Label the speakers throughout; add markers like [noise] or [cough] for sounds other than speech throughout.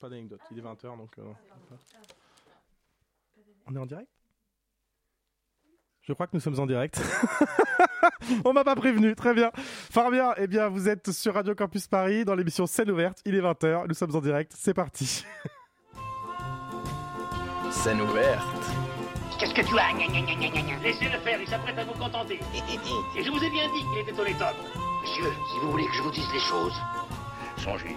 Speaker 1: pas d'anecdote. Il est 20h donc. Euh, on est en direct? Je crois que nous sommes en direct. [laughs] on m'a pas prévenu, très bien. Fort bien, eh bien vous êtes sur Radio Campus Paris dans l'émission Scène ouverte. Il est 20h, nous sommes en direct, c'est parti. [laughs]
Speaker 2: Scène ouverte.
Speaker 3: Qu'est-ce que tu as? Laissez-le faire, il s'apprête à vous contenter. Et je vous ai bien dit qu'il était au.
Speaker 4: Monsieur, si vous voulez que je vous dise les choses,
Speaker 3: songez,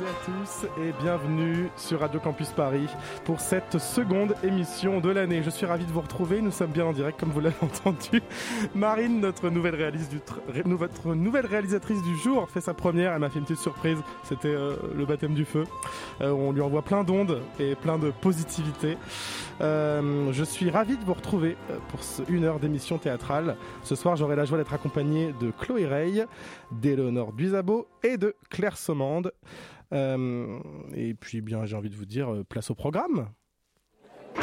Speaker 1: À tous et bienvenue sur Radio Campus Paris pour cette seconde émission de l'année. Je suis ravi de vous retrouver. Nous sommes bien en direct, comme vous l'avez [laughs] entendu. Marine, notre nouvelle, réalisatrice du jour, fait sa première. Elle m'a fait une petite surprise. C'était euh, le baptême du feu. Euh, on lui envoie plein d'ondes et plein de positivité. Euh, je suis ravi de vous retrouver pour une heure d'émission théâtrale. Ce soir, j'aurai la joie d'être accompagné de Chloé Rey, d'Éléonore Duisabo et de Claire Sommande. Euh, et puis, bien, j'ai envie de vous dire, euh, place au programme. [laughs]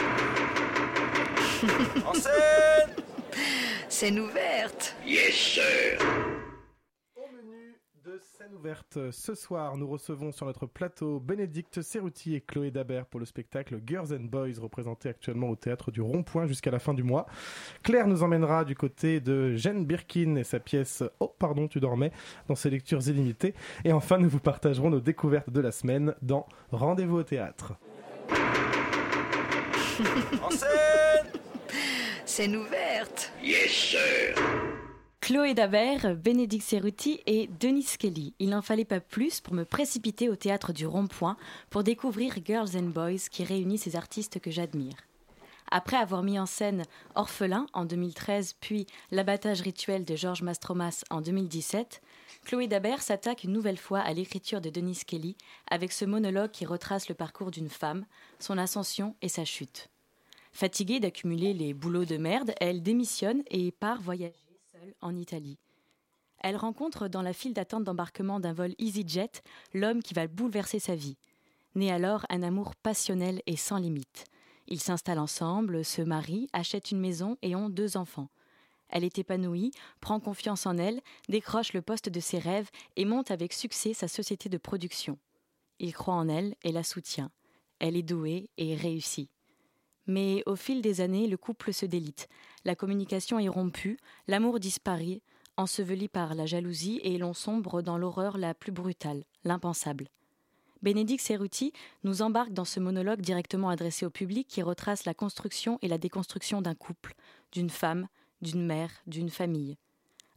Speaker 2: en scène
Speaker 5: Scène ouverte
Speaker 3: Yes, sir
Speaker 1: scène ouverte. Ce soir, nous recevons sur notre plateau Bénédicte Cerruti et Chloé Dabert pour le spectacle Girls and Boys, représenté actuellement au théâtre du Rond-Point jusqu'à la fin du mois. Claire nous emmènera du côté de Jeanne Birkin et sa pièce Oh, pardon, tu dormais, dans ses lectures illimitées. Et enfin, nous vous partagerons nos découvertes de la semaine dans Rendez-vous au théâtre. [laughs]
Speaker 2: en scène
Speaker 5: Scène ouverte
Speaker 3: Yes, sir
Speaker 6: Chloé Dabert, Bénédicte Cerruti et Denis Kelly. Il n'en fallait pas plus pour me précipiter au théâtre du Rond-Point pour découvrir Girls and Boys qui réunit ces artistes que j'admire. Après avoir mis en scène Orphelin en 2013 puis L'abattage rituel de Georges Mastromas en 2017, Chloé Dabert s'attaque une nouvelle fois à l'écriture de Denis Kelly avec ce monologue qui retrace le parcours d'une femme, son ascension et sa chute. Fatiguée d'accumuler les boulots de merde, elle démissionne et part voyager en Italie. Elle rencontre dans la file d'attente d'embarquement d'un vol EasyJet l'homme qui va bouleverser sa vie. Naît alors un amour passionnel et sans limite. Ils s'installent ensemble, se marient, achètent une maison et ont deux enfants. Elle est épanouie, prend confiance en elle, décroche le poste de ses rêves et monte avec succès sa société de production. Il croit en elle et la soutient. Elle est douée et réussit. Mais au fil des années, le couple se délite. La communication est rompue, l'amour disparaît, enseveli par la jalousie, et l'on sombre dans l'horreur la plus brutale, l'impensable. Bénédicte Cerruti nous embarque dans ce monologue directement adressé au public qui retrace la construction et la déconstruction d'un couple, d'une femme, d'une mère, d'une famille.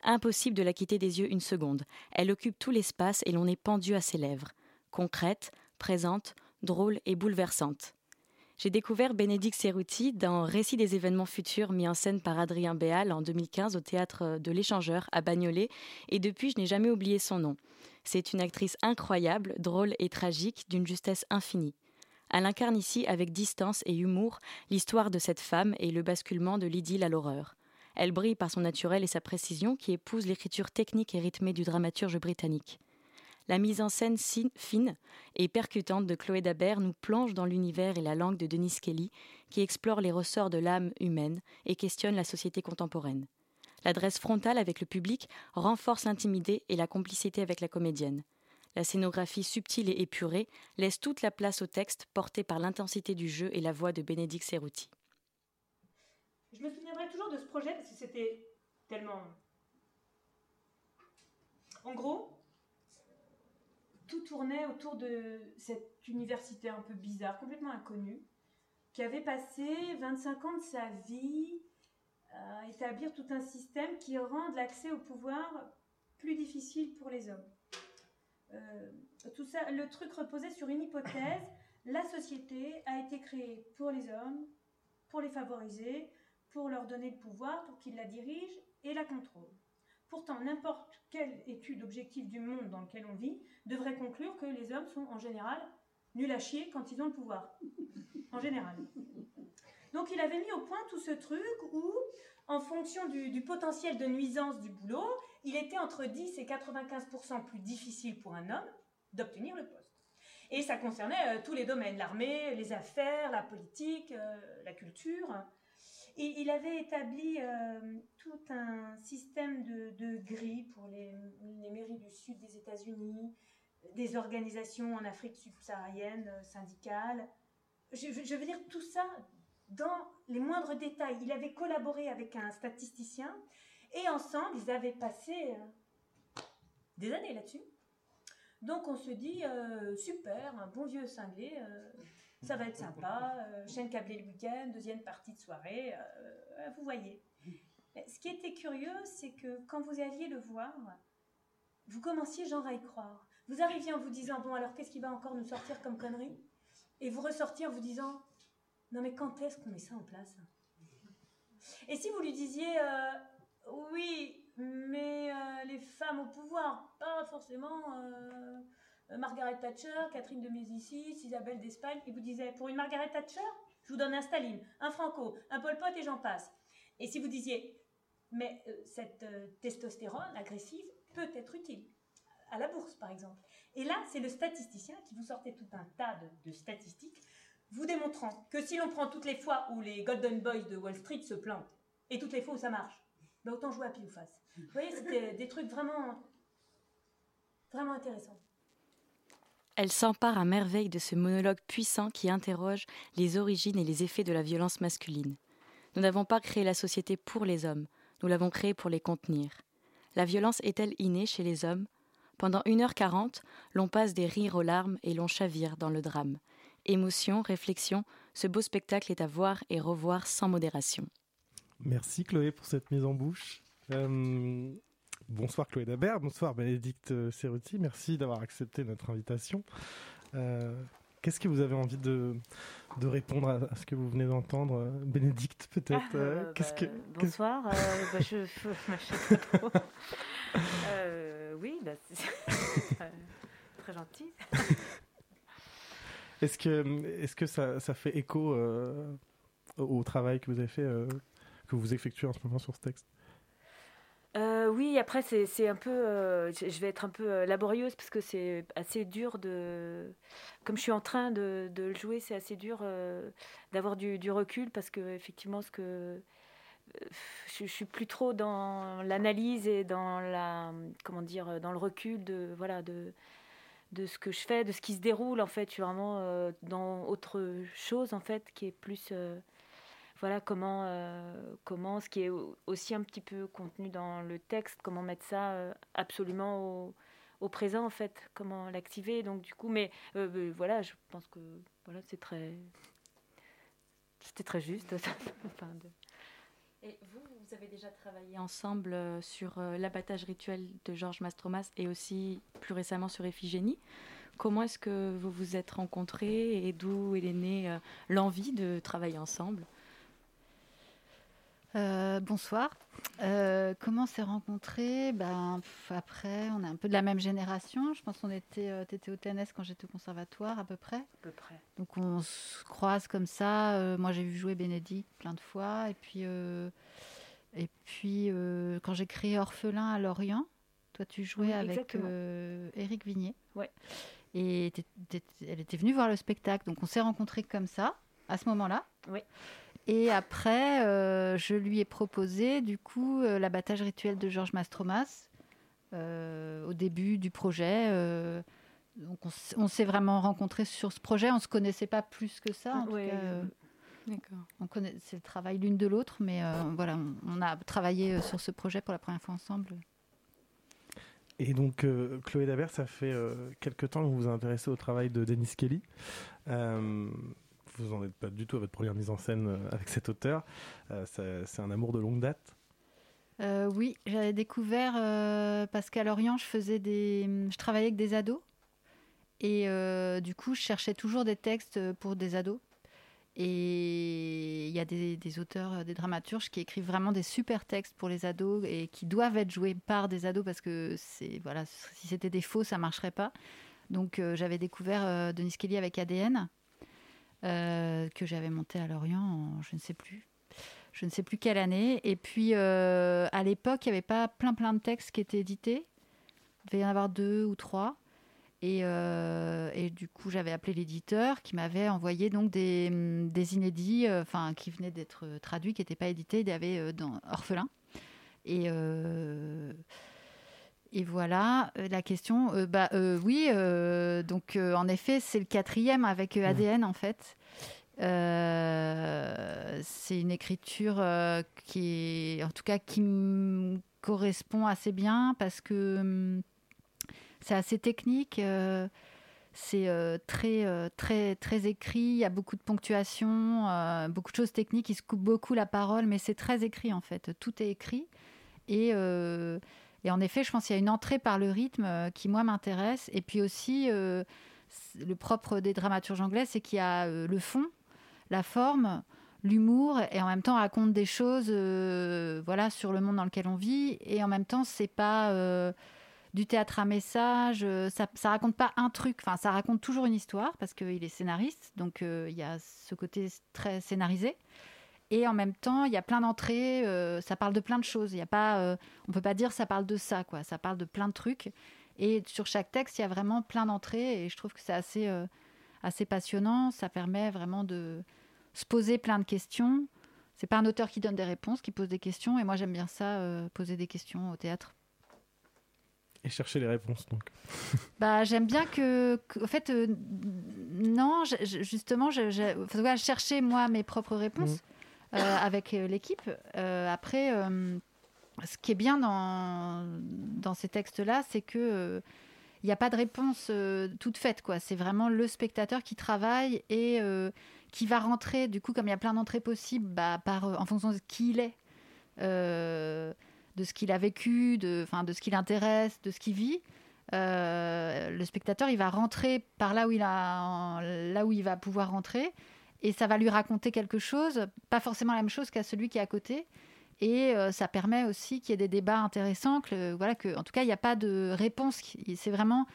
Speaker 6: Impossible de la quitter des yeux une seconde. Elle occupe tout l'espace et l'on est pendu à ses lèvres. Concrète, présente, drôle et bouleversante. J'ai découvert Bénédicte Cerruti dans Récit des événements futurs mis en scène par Adrien Béal en 2015 au théâtre de l'Échangeur à Bagnolet et depuis je n'ai jamais oublié son nom. C'est une actrice incroyable, drôle et tragique, d'une justesse infinie. Elle incarne ici avec distance et humour l'histoire de cette femme et le basculement de l'idylle à l'horreur. Elle brille par son naturel et sa précision qui épouse l'écriture technique et rythmée du dramaturge britannique. La mise en scène fine et percutante de Chloé Dabert nous plonge dans l'univers et la langue de Denis Kelly, qui explore les ressorts de l'âme humaine et questionne la société contemporaine. L'adresse frontale avec le public renforce l'intimité et la complicité avec la comédienne. La scénographie subtile et épurée laisse toute la place au texte porté par l'intensité du jeu et la voix de Bénédicte Cerruti.
Speaker 7: Je me souviendrai toujours de ce projet parce que c'était tellement. En gros, tout tournait autour de cette université un peu bizarre, complètement inconnue, qui avait passé 25 ans de sa vie à établir tout un système qui rend l'accès au pouvoir plus difficile pour les hommes. Euh, tout ça, le truc reposait sur une hypothèse [coughs] la société a été créée pour les hommes, pour les favoriser, pour leur donner le pouvoir, pour qu'ils la dirigent et la contrôlent. Pourtant, n'importe quelle étude objective du monde dans lequel on vit devrait conclure que les hommes sont en général nuls à chier quand ils ont le pouvoir. En général. Donc il avait mis au point tout ce truc où, en fonction du, potentiel de nuisance du boulot, il était entre 10 et 95% plus difficile pour un homme d'obtenir le poste. Et ça concernait euh, tous les domaines, l'armée, les affaires, la politique, euh, la culture. Il avait établi euh, tout un système de, de grilles pour les, mairies du sud des États-Unis, des organisations en Afrique subsaharienne, euh, syndicales. Je, veux dire, tout ça dans les moindres détails. Il avait collaboré avec un statisticien et ensemble, ils avaient passé euh, des années là-dessus. Donc on se dit, super, un bon vieux cinglé, ça va être sympa, euh, chaîne câblée le week-end, deuxième partie de soirée, euh, vous voyez. Ce qui était curieux, c'est que quand vous alliez le voir, vous commenciez genre à y croire. Vous arriviez en vous disant, bon alors qu'est-ce qui va encore nous sortir comme connerie Et vous ressortiez en vous disant, non mais quand est-ce qu'on met ça en place? Et si vous lui disiez, euh, oui, mais euh, les femmes au pouvoir, pas forcément euh, Margaret Thatcher, Catherine de Médicis, Isabelle d'Espagne, il vous disait, pour une Margaret Thatcher, je vous donne un Staline, un Franco, un Pol Pot et j'en passe. Et si vous disiez, mais euh, cette euh, testostérone agressive peut être utile, à la bourse par exemple. Et là, c'est le statisticien qui vous sortait tout un tas de, de statistiques, vous démontrant que si l'on prend toutes les fois où les Golden Boys de Wall Street se plantent, et toutes les fois où ça marche, ben autant jouer à pile ou face. Vous voyez, c'était des trucs vraiment, vraiment intéressants.
Speaker 6: Elle s'empare à merveille de ce monologue puissant qui interroge les origines et les effets de la violence masculine. Nous n'avons pas créé la société pour les hommes, nous l'avons créée pour les contenir. La violence est-elle innée chez les hommes? Pendant 1h40, l'on passe des rires aux larmes et l'on chavire dans le drame. Émotion, réflexion, ce beau spectacle est à voir et revoir sans modération.
Speaker 1: Merci Chloé pour cette mise en bouche. Euh, bonsoir Chloé Dabert, bonsoir Bénédicte Cerruti, merci d'avoir accepté notre invitation. Euh, Qu'est-ce que vous avez envie de, de répondre à, ce que vous venez d'entendre euh, Bénédicte peut-être
Speaker 8: Ah,
Speaker 1: euh,
Speaker 8: euh, bah,
Speaker 1: que,
Speaker 8: bonsoir. euh, bah, je je- [laughs] trop. Euh, oui, bah, c'est [laughs] euh, très gentil. [laughs]
Speaker 1: Est-ce que, est-ce que ça, ça fait écho euh, au travail que vous avez fait, euh, que vous effectuez en ce moment sur ce texte?
Speaker 8: Euh, oui, après, c'est un peu. euh, je vais être un peu euh, laborieuse parce que c'est assez dur de. Comme je suis en train de, de le jouer, c'est assez dur d'avoir du, recul parce que, effectivement, ce que. Je, je suis plus trop dans l'analyse et dans la. Comment dire Dans le recul de. Voilà, de de ce que je fais, de ce qui se déroule en fait. Je suis vraiment dans autre chose en fait qui est plus voilà comment euh, comment ce qui est au- aussi un petit peu contenu dans le texte, comment mettre ça euh, absolument au, présent en fait, comment l'activer. Donc du coup, mais euh, voilà, je pense que voilà c'est très c'était très juste. [laughs]
Speaker 6: Et vous, vous avez déjà travaillé ensemble sur l'abattage rituel de Georges Mastromas et aussi plus récemment sur Iphigénie. Comment est-ce que vous vous êtes rencontrés et d'où est née l'envie de travailler ensemble?
Speaker 9: Euh, bonsoir. Euh, comment on s'est rencontrés? Ben, pff, Après, on est un peu de la même génération. Je pense qu'on était, euh, t'étais au TNS quand j'étais au conservatoire à peu près.
Speaker 8: à peu près.
Speaker 9: Donc on se croise comme ça. Moi, j'ai vu jouer Bénédicte plein de fois. Et puis, et puis quand j'ai créé Orphelin à Lorient, toi, tu jouais
Speaker 8: Oui,
Speaker 9: avec Éric Vignier.
Speaker 8: Ouais.
Speaker 9: Et elle était venue voir le spectacle. Donc on s'est rencontrés comme ça, à ce moment-là.
Speaker 8: Oui.
Speaker 9: Et après, euh, je lui ai proposé, du coup, euh, l'abattage rituel de Georges Mastromas euh, au début du projet. euh, donc, on, s'est vraiment rencontrés sur ce projet. On ne se connaissait pas plus que ça. En tout
Speaker 8: Ouais,
Speaker 9: cas, euh, on connaît, c'est le travail l'une de l'autre, mais euh, voilà, on, on a travaillé sur ce projet pour la première fois ensemble.
Speaker 1: Et donc, euh, Chloé Dabert, ça fait euh, quelque temps que vous vous intéressez au travail de Dennis Kelly. Euh, vous n'en êtes pas du tout à votre première mise en scène euh, avec cet auteur. Euh, c'est un amour de longue date?
Speaker 9: Euh, oui, j'avais découvert euh, parce qu'à Lorient, je faisais des, je travaillais avec des ados et du coup, je cherchais toujours des textes pour des ados. Et il y a des, auteurs, des dramaturges qui écrivent vraiment des super textes pour les ados et qui doivent être joués par des ados parce que c'est voilà, si c'était des faux, ça marcherait pas. Donc j'avais découvert Denis Kelly avec ADN. Euh, que j'avais monté à Lorient en je ne sais plus. Je ne sais plus quelle année. Et puis, euh, à l'époque, il n'y avait pas plein plein de textes qui étaient édités. Il devait y en avoir deux ou trois. Et, euh, du coup, j'avais appelé l'éditeur qui m'avait envoyé donc des, inédits, qui venaient d'être traduits, qui n'étaient pas édités. Il y avait Orphelin. Et, et voilà euh, la question. Euh, bah euh, oui, euh, donc en effet, c'est le quatrième avec ADN en fait. C'est une écriture qui est, en tout cas, qui me correspond assez bien parce que hum, c'est assez technique. c'est très, très, très écrit. Il y a beaucoup de ponctuation, beaucoup de choses techniques. Il se coupe beaucoup la parole, mais c'est très écrit en fait. Tout est écrit. Et, et en effet, je pense qu'il y a une entrée par le rythme euh, qui, moi, m'intéresse. Et puis aussi, euh, le propre des dramaturges anglais, c'est qu'il y a euh, le fond, la forme, l'humour, et en même temps, on raconte des choses voilà, sur le monde dans lequel on vit. Et en même temps, c'est pas du théâtre à message, ça, ça raconte pas un truc, enfin, ça raconte toujours une histoire, parce qu'il est scénariste, donc il y a ce côté très scénarisé. Et en même temps, il y a plein d'entrées, euh, ça parle de plein de choses. Il y a pas, euh, on peut pas dire ça parle de ça, quoi. Ça parle de plein de trucs. Et sur chaque texte, il y a vraiment plein d'entrées. Et je trouve que c'est assez, euh, assez passionnant. Ça permet vraiment de se poser plein de questions. C'est pas un auteur qui donne des réponses, qui pose des questions. Et moi, j'aime bien ça, poser des questions au théâtre.
Speaker 1: Et chercher les réponses, donc. [laughs]
Speaker 9: Bah, j'aime bien que, que- en fait, non, justement, je, je, voilà, chercher moi mes propres réponses euh, avec euh, l'équipe. Euh, après, euh, ce qui est bien dans, ces textes-là, c'est que euh, il n'y a pas de réponse euh, toute faite. C'est vraiment le spectateur qui travaille et euh, qui va rentrer. Du coup, comme il y a plein d'entrées possibles, bah, euh, en fonction de qui il est. euh, de ce qu'il a vécu, de, ce qui l'intéresse, de ce qu'il vit. Euh, le spectateur, il va rentrer par là où il va pouvoir rentrer, et ça va lui raconter quelque chose, pas forcément la même chose qu'à celui qui est à côté. Et euh, ça permet aussi qu'il y ait des débats intéressants, que voilà, que en tout cas il n'y a pas de réponse. C'est vraiment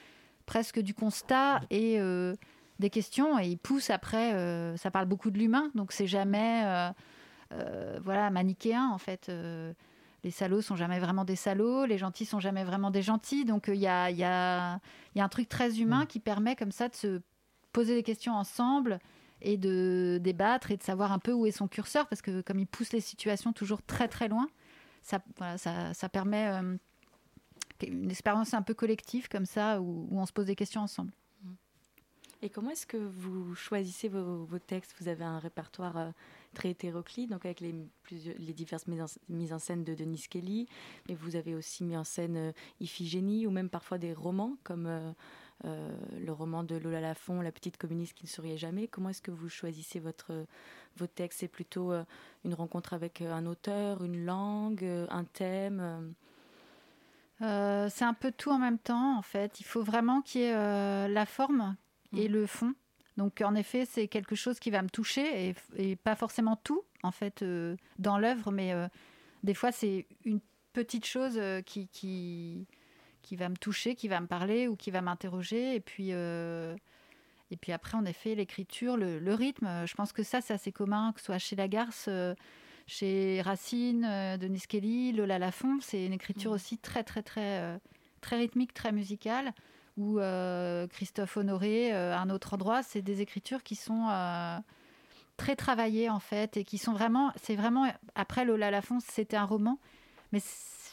Speaker 9: presque du constat et euh, des questions. Et il pousse après. euh, ça parle beaucoup de l'humain, donc c'est jamais euh, euh, voilà manichéen en fait. Euh, les salauds sont jamais vraiment des salauds, les gentils sont jamais vraiment des gentils. Donc euh, il y, a, y, a, il y a un truc très humain qui permet comme ça de se poser des questions ensemble et de débattre et de savoir un peu où est son curseur, parce que comme il pousse les situations toujours très très loin, ça, ça, ça permet euh, une expérience un peu collective comme ça, où, on se pose des questions ensemble.
Speaker 6: Et comment est-ce que vous choisissez vos, textes? Vous avez un répertoire euh, très hétéroclite, donc avec les, les diverses mises en, scène de Denis Kelly, mais vous avez aussi mis en scène euh, Iphigénie ou même parfois des romans comme le roman de Lola Lafont, La petite communiste qui ne souriait jamais. Comment est-ce que vous choisissez votre, vos textes? C'est plutôt euh, une rencontre avec euh, un auteur, une langue, euh, un thème euh?
Speaker 9: Euh, c'est un peu tout en même temps, en fait. Il faut vraiment qu'il y ait euh, la forme et le fond. Donc, en effet, c'est quelque chose qui va me toucher et, et pas forcément tout, en fait, euh, dans l'œuvre, mais euh, des fois, c'est une petite chose euh, qui, qui, qui va me toucher, qui va me parler ou qui va m'interroger. Et puis. euh, et puis après, en effet, l'écriture, le, le rythme, euh, je pense que ça, c'est assez commun, que ce soit chez Lagarce, euh, chez Racine, euh, Denis Kelly, Lola Lafont. C'est une écriture aussi très, très, très, très rythmique, très musicale. Ou Christophe Honoré, à un autre endroit, c'est des écritures qui sont très travaillées, en fait, et qui sont vraiment. C'est vraiment. Après, Lola Lafont, c'était un roman, mais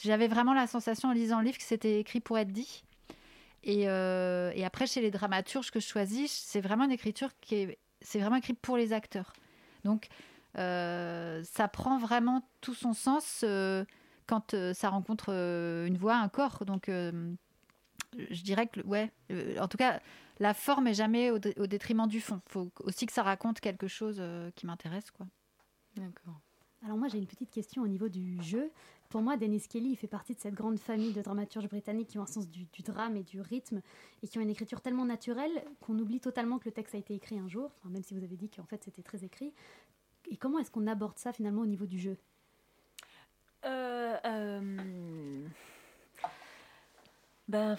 Speaker 9: j'avais vraiment la sensation en lisant le livre que c'était écrit pour être dit. Et, euh, et après, chez les dramaturges que je choisis, c'est vraiment une écriture qui est, c'est vraiment écrit pour les acteurs. Donc, euh, ça prend vraiment tout son sens euh, quand euh, ça rencontre euh, une voix, un corps. Donc, euh, je dirais que, ouais, euh, en tout cas, la forme est jamais au, dé- au détriment du fond. Il faut aussi que ça raconte quelque chose euh, qui m'intéresse, quoi.
Speaker 6: D'accord.
Speaker 10: Alors moi j'ai une petite question au niveau du jeu. Pour moi, Dennis Kelly fait partie de cette grande famille de dramaturges britanniques qui ont un sens du, drame et du rythme et qui ont une écriture tellement naturelle qu'on oublie totalement que le texte a été écrit un jour, même si vous avez dit qu'en fait c'était très écrit. Et comment est-ce qu'on aborde ça finalement au niveau du jeu?
Speaker 8: Euh, euh, Ben,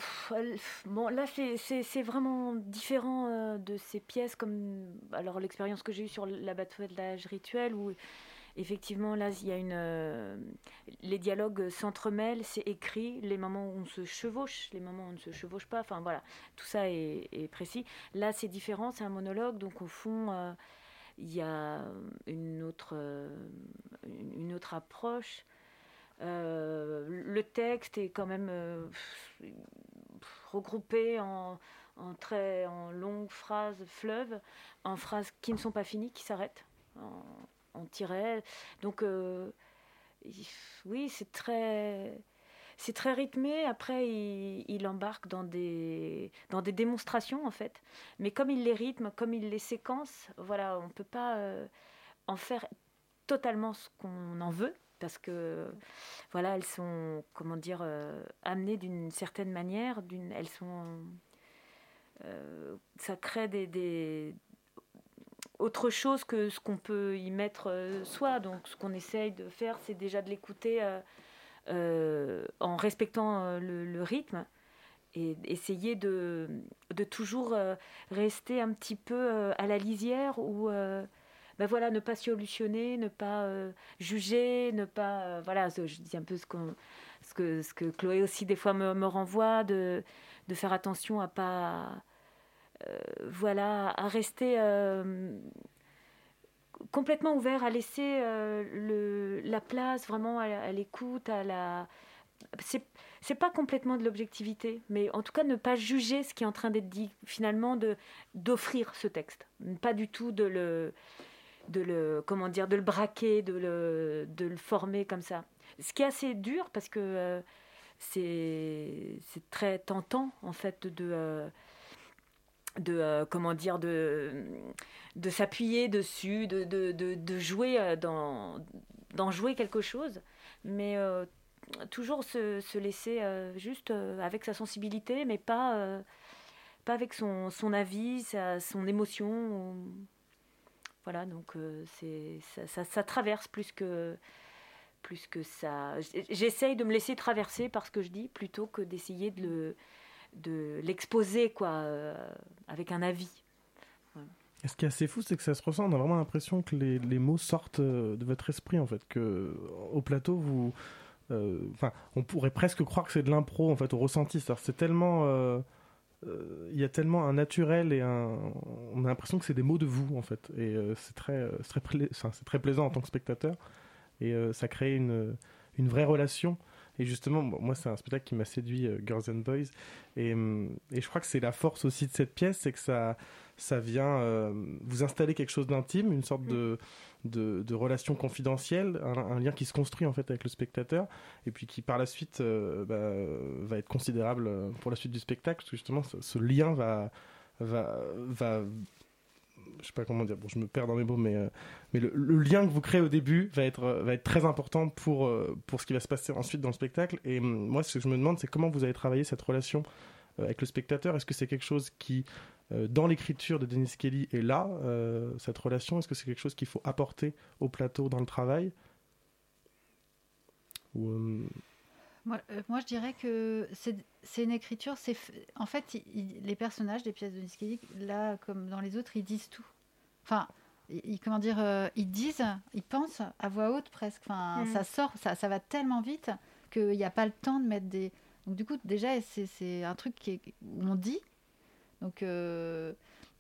Speaker 8: bon, là, c'est- vraiment différent euh, de ces pièces, comme alors l'expérience que j'ai eue sur la bataillage rituel, où effectivement, là, il y a une. euh, les dialogues s'entremêlent, c'est écrit, les moments où on se chevauche, les moments où on ne se chevauche pas, enfin voilà, tout ça est, précis. Là, c'est différent, c'est un monologue, donc au fond, euh, il y a une autre, euh, une autre approche. Le texte est quand même regroupé en, très longues phrases fleuves, en phrases qui ne sont pas finies, qui s'arrêtent en, en tirets. Donc euh, oui, c'est très c'est très rythmé. Après, il, embarque dans des dans des démonstrations en fait. Mais comme il les rythme, comme il les séquence, voilà, on peut pas euh, en faire totalement ce qu'on en veut parce que voilà elles sont comment dire euh, amenées d'une certaine manière d'une elles sont ça crée des autre chose que ce qu'on peut y mettre euh, soi donc ce qu'on essaye de faire c'est déjà de l'écouter euh, euh, en respectant le, rythme et essayer de, de toujours rester un petit peu à la lisière ou ben voilà, ne pas solutionner, ne pas juger, ne pas. voilà, je dis un peu ce, qu'on- ce, que, ce que Chloé aussi des fois me, me renvoie, de, de faire attention à pas. Euh, voilà, à rester euh, complètement ouvert, à laisser euh, le, la place vraiment à, l'écoute, à la. C'est, pas complètement de l'objectivité, mais en tout cas ne pas juger ce qui est en train d'être dit, finalement, d'offrir ce texte. Pas du tout de le de le comment dire de le braquer de le de le former comme ça ce qui est assez dur parce que c'est c'est très tentant en fait de de euh, comment dire de de s'appuyer dessus de, de, de, de jouer euh, dans d'en jouer quelque chose mais euh, toujours se, se laisser juste avec sa sensibilité mais pas pas avec son, son avis son émotion voilà, donc c'est ça, ça, ça traverse plus que plus que ça. J'essaye de me laisser traverser par ce que je dis plutôt que d'essayer de le de l'exposer quoi euh, avec un avis.
Speaker 1: Et ce qui est assez fou, c'est que ça se ressent. On a vraiment l'impression que les, les mots sortent euh, de votre esprit, en fait. Que au plateau, vous, euh, enfin, on pourrait presque croire que c'est de l'impro, en fait, au ressenti. C'est tellement, euh, euh, il y a tellement un naturel et on a l'impression que c'est des mots de vous, en fait. Et euh, c'est très, euh, c'est très, très plaisant en tant que spectateur. Et euh, ça crée une, une vraie relation. Et justement, moi, c'est un spectacle qui m'a séduit, euh, Girls and Boys. Et, hum, et je crois que c'est la force aussi de cette pièce, c'est que ça, ça vient euh, vous installer quelque chose d'intime, une sorte de, de, de relation confidentielle, un, un lien qui se construit en fait avec le spectateur, et puis qui par la suite euh, bah, va être considérable pour la suite du spectacle, parce que justement, ce, ce lien va, va, va je sais pas comment dire, bon, je me perds dans mes mots, mais, euh, mais le, lien que vous créez au début va être, euh, va être très important pour, euh, pour ce qui va se passer ensuite dans le spectacle. Et hum, moi, ce que je me demande, c'est comment vous avez travaillé cette relation avec le spectateur. Est-ce que c'est quelque chose qui, dans l'écriture de Dennis Kelly, est là, cette relation? Est-ce que c'est quelque chose qu'il faut apporter au plateau dans le travail? Ou, euh,
Speaker 9: Moi, euh, moi, je dirais que c'est une écriture. C'est en fait il- il- les personnages des pièces de Niskeli, là comme dans les autres, ils disent tout. Enfin, ils, comment dire, euh, ils disent, ils pensent à voix haute presque. Enfin,
Speaker 7: Mm.
Speaker 9: ça sort, ça, ça va tellement vite qu'il n'y a pas le temps de mettre des. Donc du coup, déjà, c'est un truc qui est, on dit. Donc euh,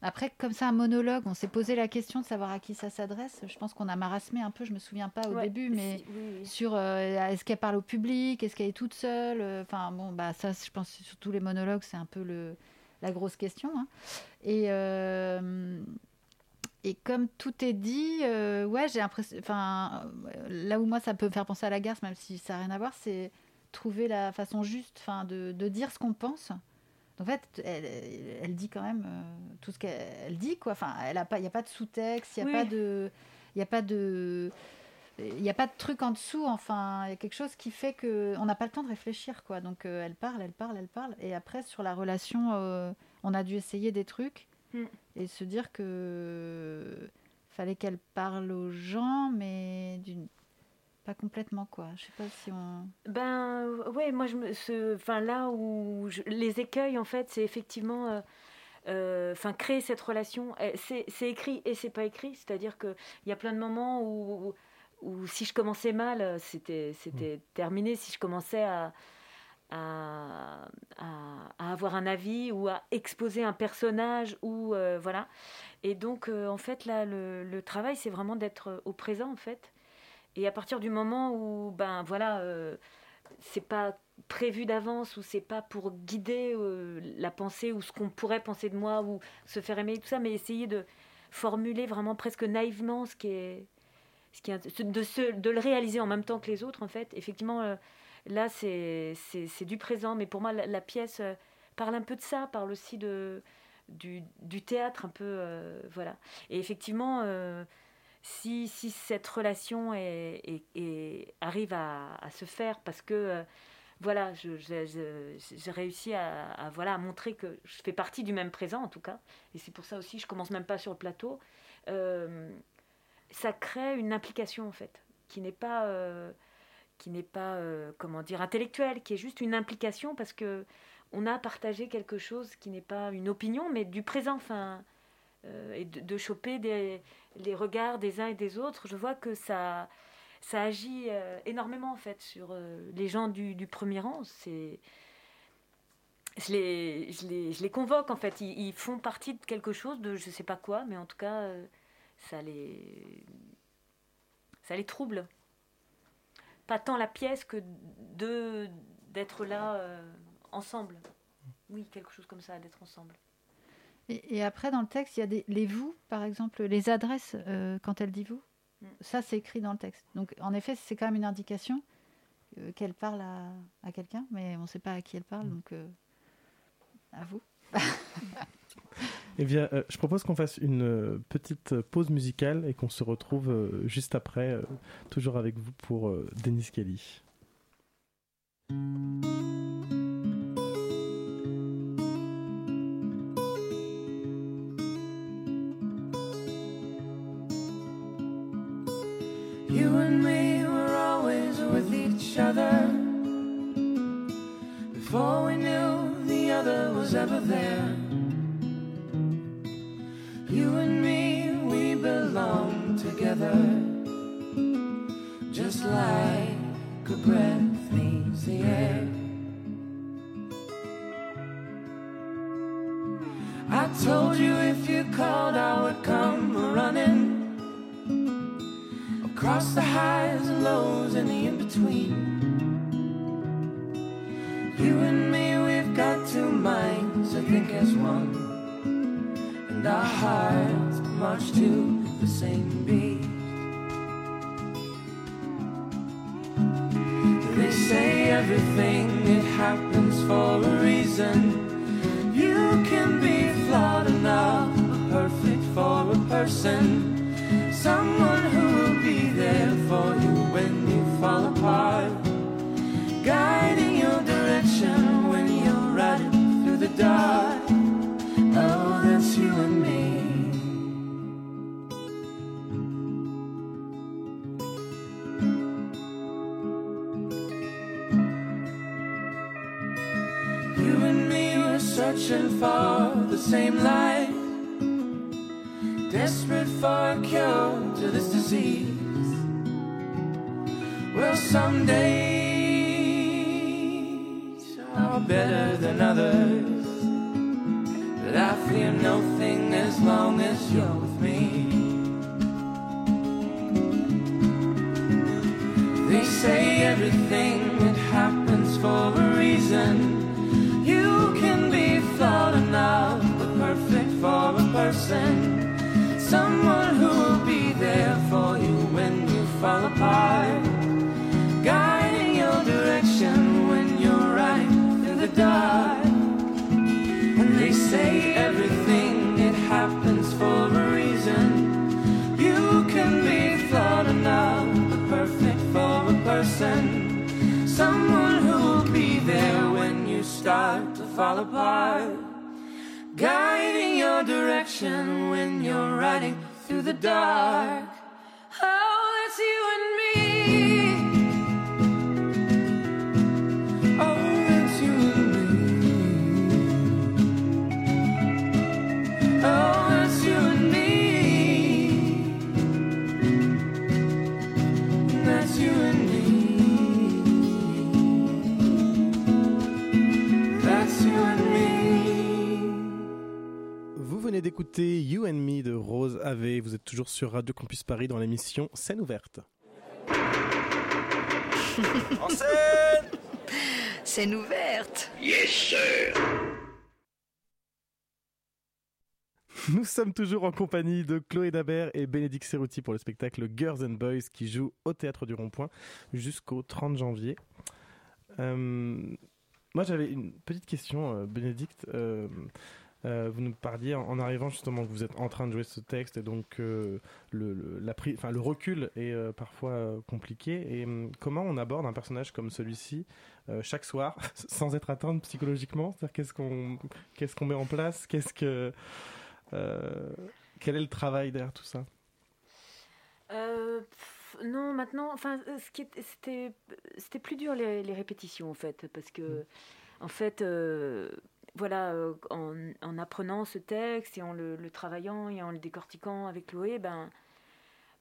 Speaker 9: après, comme c'est un monologue, on s'est posé la question de savoir à qui ça s'adresse. Je pense qu'on a marasmé un peu. Je me souviens pas au
Speaker 8: Ouais,
Speaker 9: début, mais
Speaker 8: si- oui, oui.
Speaker 9: sur euh, est-ce qu'elle parle au public, est-ce qu'elle est toute seule. euh, Enfin bon, bah ça, je pense que sur tous les monologues, c'est un peu le, la grosse question. hein. Et euh, et comme tout est dit, euh, ouais, j'ai l'impression. Enfin, là où moi ça peut me faire penser à la garce, même si ça n'a rien à voir, c'est trouver la façon juste, enfin, de, de dire ce qu'on pense. En fait, elle, elle dit quand même euh, tout ce qu'elle elle dit, quoi. Enfin, elle a pas, il n'y a pas de sous-texte, il n'y a
Speaker 8: Oui.
Speaker 9: pas de, il y a pas de, il a pas de truc en dessous. Enfin, il y a quelque chose qui fait que on n'a pas le temps de réfléchir, quoi. Donc, euh, elle parle, elle parle, elle parle, et après sur la relation, euh, on a dû essayer des trucs
Speaker 8: Mm.
Speaker 9: et se dire que fallait qu'elle parle aux gens, mais d'une pas complètement quoi. Je sais pas si on.
Speaker 8: Ben ouais, moi je me, ce, enfin là où je- les écueils en fait, c'est effectivement, euh, euh, enfin créer cette relation. Eh, C'est c'est écrit et c'est pas écrit, c'est-à-dire que il y a plein de moments où, où si je commençais mal, c'était c'était terminé. Si je commençais à à, à- à avoir un avis ou à exposer un personnage ou euh, voilà. Et donc euh, en fait là, le, le travail c'est vraiment d'être au présent en fait. Et à partir du moment où, ben voilà, euh, c'est pas prévu d'avance ou c'est pas pour guider euh, la pensée ou ce qu'on pourrait penser de moi ou se faire aimer tout ça, mais essayer de formuler vraiment presque naïvement ce qui est, ce qui de, se, de le réaliser en même temps que les autres en fait. Effectivement, euh, là c'est du présent, mais pour moi la, pièce parle un peu de ça, parle aussi de du, théâtre un peu, voilà. Et effectivement. Si, si cette relation arrive à, se faire parce que euh, voilà, j'ai réussi à, voilà, à montrer que je fais partie du même présent en tout cas, et c'est pour ça aussi je commence même pas sur le plateau, euh, ça crée une implication en fait, qui n'est pas, euh, qui comment dire, intellectuelle, qui est juste une implication parce que on a partagé quelque chose qui n'est pas une opinion, mais du présent, enfin, euh, et de, choper les regards des uns et des autres, je vois que ça, ça agit euh, énormément en fait sur euh, les gens du, premier rang. C'est, je les, je les, convoque en fait. Ils, font partie de quelque chose de je sais pas quoi, mais en tout cas, ça les, ça les trouble. Pas tant la pièce que d'être là ensemble. Oui, quelque chose comme ça, d'être ensemble.
Speaker 9: Et, et après, dans le texte, il y a des, les vous, par exemple, les adresses euh, quand elle dit vous.
Speaker 8: Mm.
Speaker 9: Ça, c'est écrit dans le texte. Donc, en effet, c'est quand même une indication euh, qu'elle parle à, à quelqu'un, mais on ne sait pas à qui elle parle, donc euh, à vous. [laughs]
Speaker 1: Eh bien, euh, je propose qu'on fasse une petite pause musicale et qu'on se retrouve euh, juste après, euh, toujours avec vous pour euh, Denis Kelly.
Speaker 11: You and me were always with each other. Before we knew the other was ever there. You and me, we belong together. Just like a breath meets the air. I told you if you called, I would come running across the highs and lows and the in between. You and me, we've got two minds, I think as one, and our hearts march to the same beat. They say everything it happens for a reason. You can be flawed enough, perfect for a person. Someone there for you when you fall apart. Guiding your direction when you're riding through the dark. Oh, that's you and me. You and me were searching for the same light. Desperate for a cure to this disease. Well, some days are better than others. But I fear nothing as long as you're with me. They say everything that happens for a reason. You can be flawed enough, but perfect for a person. Through. And they say everything, it happens for a reason. You can be flawed enough, but perfect for a person. Someone who will be there when you start to fall apart. Guiding your direction when you're riding through the dark.
Speaker 1: Venez d'écouter You and Me de Rose Ave. Vous êtes toujours sur Radio Campus Paris dans l'émission Scène ouverte.
Speaker 2: En scène [laughs]
Speaker 5: Scène ouverte.
Speaker 3: Yes, sir.
Speaker 1: Nous sommes toujours en compagnie de Chloé Dabert et Bénédicte Cerruti pour le spectacle Girls and Boys qui joue au Théâtre du Rond-Point jusqu'au 30 janvier. Euh, moi j'avais une petite question, euh, Bénédicte. Euh, euh, vous nous parliez en, en arrivant justement que vous êtes en train de jouer ce texte et donc euh, le, le- la pri- enfin, le recul est euh, parfois compliqué. Et hum, comment on aborde un personnage comme celui-ci chaque soir [laughs] sans être atteint psychologiquement? C'est-à-dire qu'est-ce qu'on qu'est-ce qu'on met en place? Qu'est-ce que quel est le travail derrière tout ça?
Speaker 8: Non, maintenant, enfin, ce qui est- c'était, c'était plus dur les, les répétitions en fait, parce que, en fait, euh, voilà, euh, en, en apprenant ce texte et en le, travaillant et en le décortiquant avec Chloé, ben,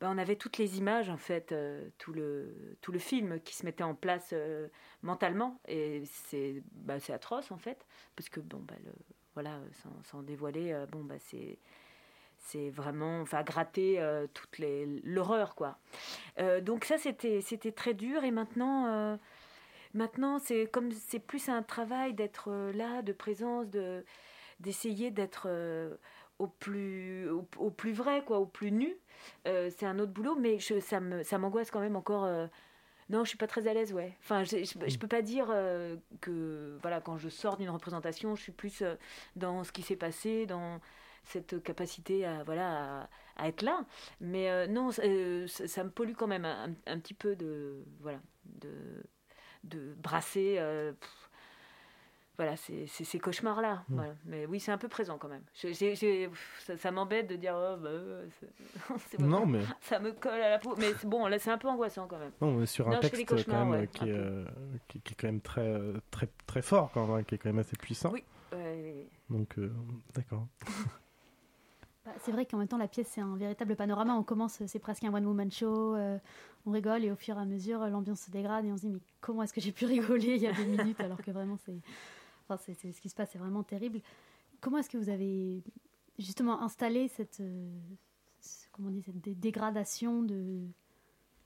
Speaker 8: ben, on avait toutes les images en fait, euh, tout le tout le film qui se mettait en place euh, mentalement. Et c'est c'est atroce en fait, parce que bon, le- voilà, sans, sans dévoiler, bon, bah, c'est c'est vraiment enfin gratter toute l'horreur quoi. Donc ça c'était c'était très dur. Et maintenant maintenant c'est comme c'est plus un travail d'être euh, là de présence de d'essayer d'être euh, au plus au, au plus vrai quoi au plus nu Euh, c'est un autre boulot mais je, ça me ça m'angoisse quand même encore euh, non, je suis pas très à l'aise, ouais. Enfin, je, je, je peux pas dire que, voilà, quand je sors d'une représentation, je suis plus dans ce qui s'est passé, dans cette capacité à, voilà, à, à être là. Mais non, ça, ça- ça me pollue quand même un, un petit peu de, voilà, de, de brasser. euh, pff, voilà, c'est ces cauchemars-là.
Speaker 1: Mm.
Speaker 8: Voilà. Mais oui, c'est un peu présent quand même. Ça ça m'embête de dire, oh, bah, euh, [laughs]
Speaker 1: Non, mais- [laughs]
Speaker 8: Ça me colle à la peau. Mais bon, là, c'est un peu angoissant quand même.
Speaker 1: Non, on est sur un
Speaker 8: Non,
Speaker 1: texte quand même
Speaker 8: ouais,
Speaker 1: qui, est, euh, qui, qui est quand même très très très fort quand même, hein, qui est quand même assez puissant.
Speaker 8: Oui, ouais, ouais, ouais.
Speaker 1: Donc euh, d'accord. [laughs]
Speaker 10: Bah, c'est vrai qu'en même temps, la pièce, c'est un véritable panorama. On commence, c'est presque un one-woman show. euh, on rigole et au fur et à mesure, l'ambiance se dégrade et on se dit, mais comment est-ce que j'ai pu [laughs] rigoler il y a deux minutes alors que vraiment, c'est. Enfin, c'est, ce qui se passe, c'est vraiment terrible. Comment est-ce que vous avez justement installé cette. euh, ce- comment on dit, cette dé- dégradation de,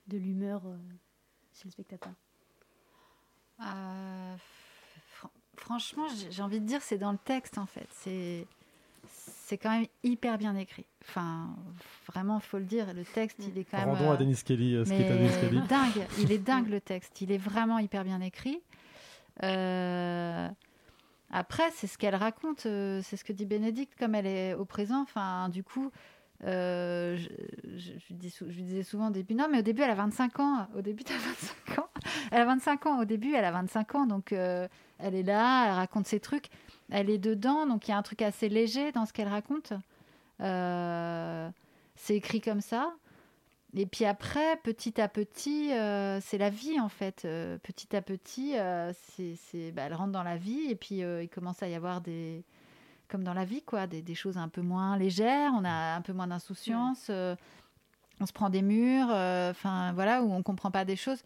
Speaker 10: de l'humeur euh, chez le spectateur?
Speaker 9: Euh, fr- franchement, j'ai envie de dire, c'est dans le texte en fait. C'est c'est quand même hyper bien écrit. Enfin, vraiment, faut le dire. Le texte, il est quand même.
Speaker 1: Rendons à
Speaker 9: euh,
Speaker 1: Denis Kelly euh, ce qui est à Denis Kelly.
Speaker 9: dingue. Il est dingue [laughs] le texte. Il est vraiment hyper bien écrit. Euh, Après, c'est ce qu'elle raconte. C'est ce que dit Bénédicte, comme elle est au présent. Enfin, du coup. euh, je, je- je dis sou- je lui disais souvent au début, non, mais au début, elle a 25 ans. Au début, tu as 25 ans. Elle a 25 ans. Au début, elle a 25 ans. Donc, euh, elle est là, elle raconte ses trucs. Elle est dedans. Donc, il y a un truc assez léger dans ce qu'elle raconte. Euh, c'est écrit comme ça. Et puis après, petit à petit, euh, c'est la vie en fait. Euh, petit à petit, c'est, c'est- bah, elle rentre dans la vie et puis il commence à y avoir des, comme dans la vie quoi, des, des choses un peu moins légères. On a un peu moins d'insouciance. on se prend des murs. Enfin voilà, où on comprend pas des choses.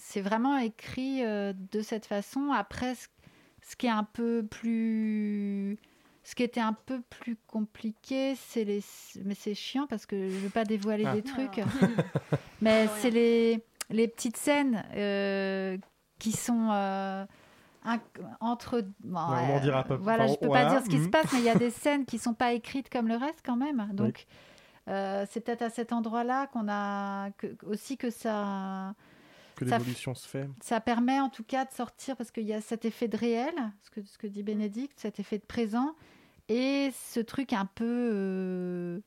Speaker 9: C'est vraiment écrit de cette façon. Après, ce, ce qui est un peu plus ce qui était un peu plus compliqué, c'est les. Mais c'est chiant parce que je veux pas dévoiler
Speaker 1: Ah.
Speaker 9: des trucs. [laughs] Mais c'est les, les petites scènes euh, qui sont euh, inc- entre. bon,
Speaker 1: Ouais, on
Speaker 9: euh,
Speaker 1: dira pas-
Speaker 9: Voilà,
Speaker 1: enfin,
Speaker 9: je peux
Speaker 1: voilà,
Speaker 9: pas dire ce qui
Speaker 1: mhm.
Speaker 9: se passe, mais il y a des scènes qui sont pas écrites comme le reste quand même. Donc. euh, c'est peut-être à cet endroit-là qu'on a que, aussi que ça
Speaker 1: Que l'évolution se fait.
Speaker 9: ça permet en tout cas de sortir parce qu'il y a cet effet de réel, ce que, ce que dit Bénédicte, cet effet de présent et ce truc un peu, euh,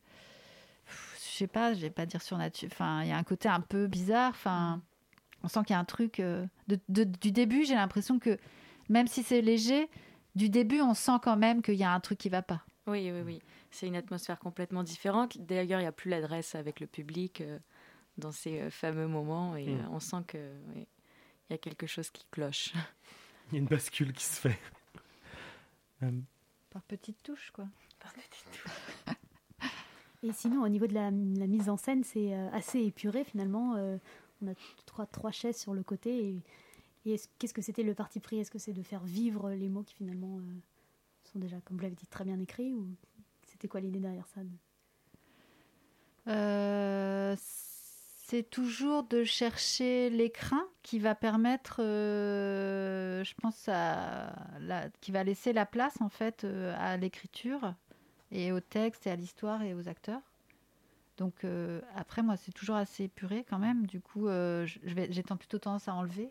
Speaker 9: je sais pas, je vais pas dire surnaturel. Enfin, il y a un côté un peu bizarre. Enfin, on sent qu'il y a un truc euh, de- de- du début. J'ai l'impression que même si c'est léger, du début, on sent quand même qu'il y a un truc qui va pas.
Speaker 6: Oui, oui, oui. C'est une atmosphère complètement différente. D'ailleurs, il n'y a plus l'adresse avec le public euh, dans ces euh, fameux moments et
Speaker 1: Mm.
Speaker 6: euh, on sent que il y a quelque chose qui cloche. [laughs]
Speaker 1: Il y a une bascule qui se fait. [laughs] Euh,
Speaker 9: Par petites touches, quoi. [laughs]
Speaker 10: Et sinon, au niveau de la, la mise en scène, c'est assez épuré finalement. Euh, on a trois, trois chaises sur le côté et, Et est-ce- qu'est-ce que c'était le parti pris? Est-ce que c'est de faire vivre les mots qui finalement euh, sont déjà, comme vous l'avez dit, très bien écrits Ou c'était quoi l'idée derrière ça
Speaker 9: Euh, c'est toujours de chercher l'écrin qui va permettre, euh, je pense, à la- qui va laisser la place en fait euh, à l'écriture et au texte et à l'histoire et aux acteurs. Donc euh, après, moi, c'est toujours assez épuré quand même. Du coup, j'ai plutôt tendance à enlever,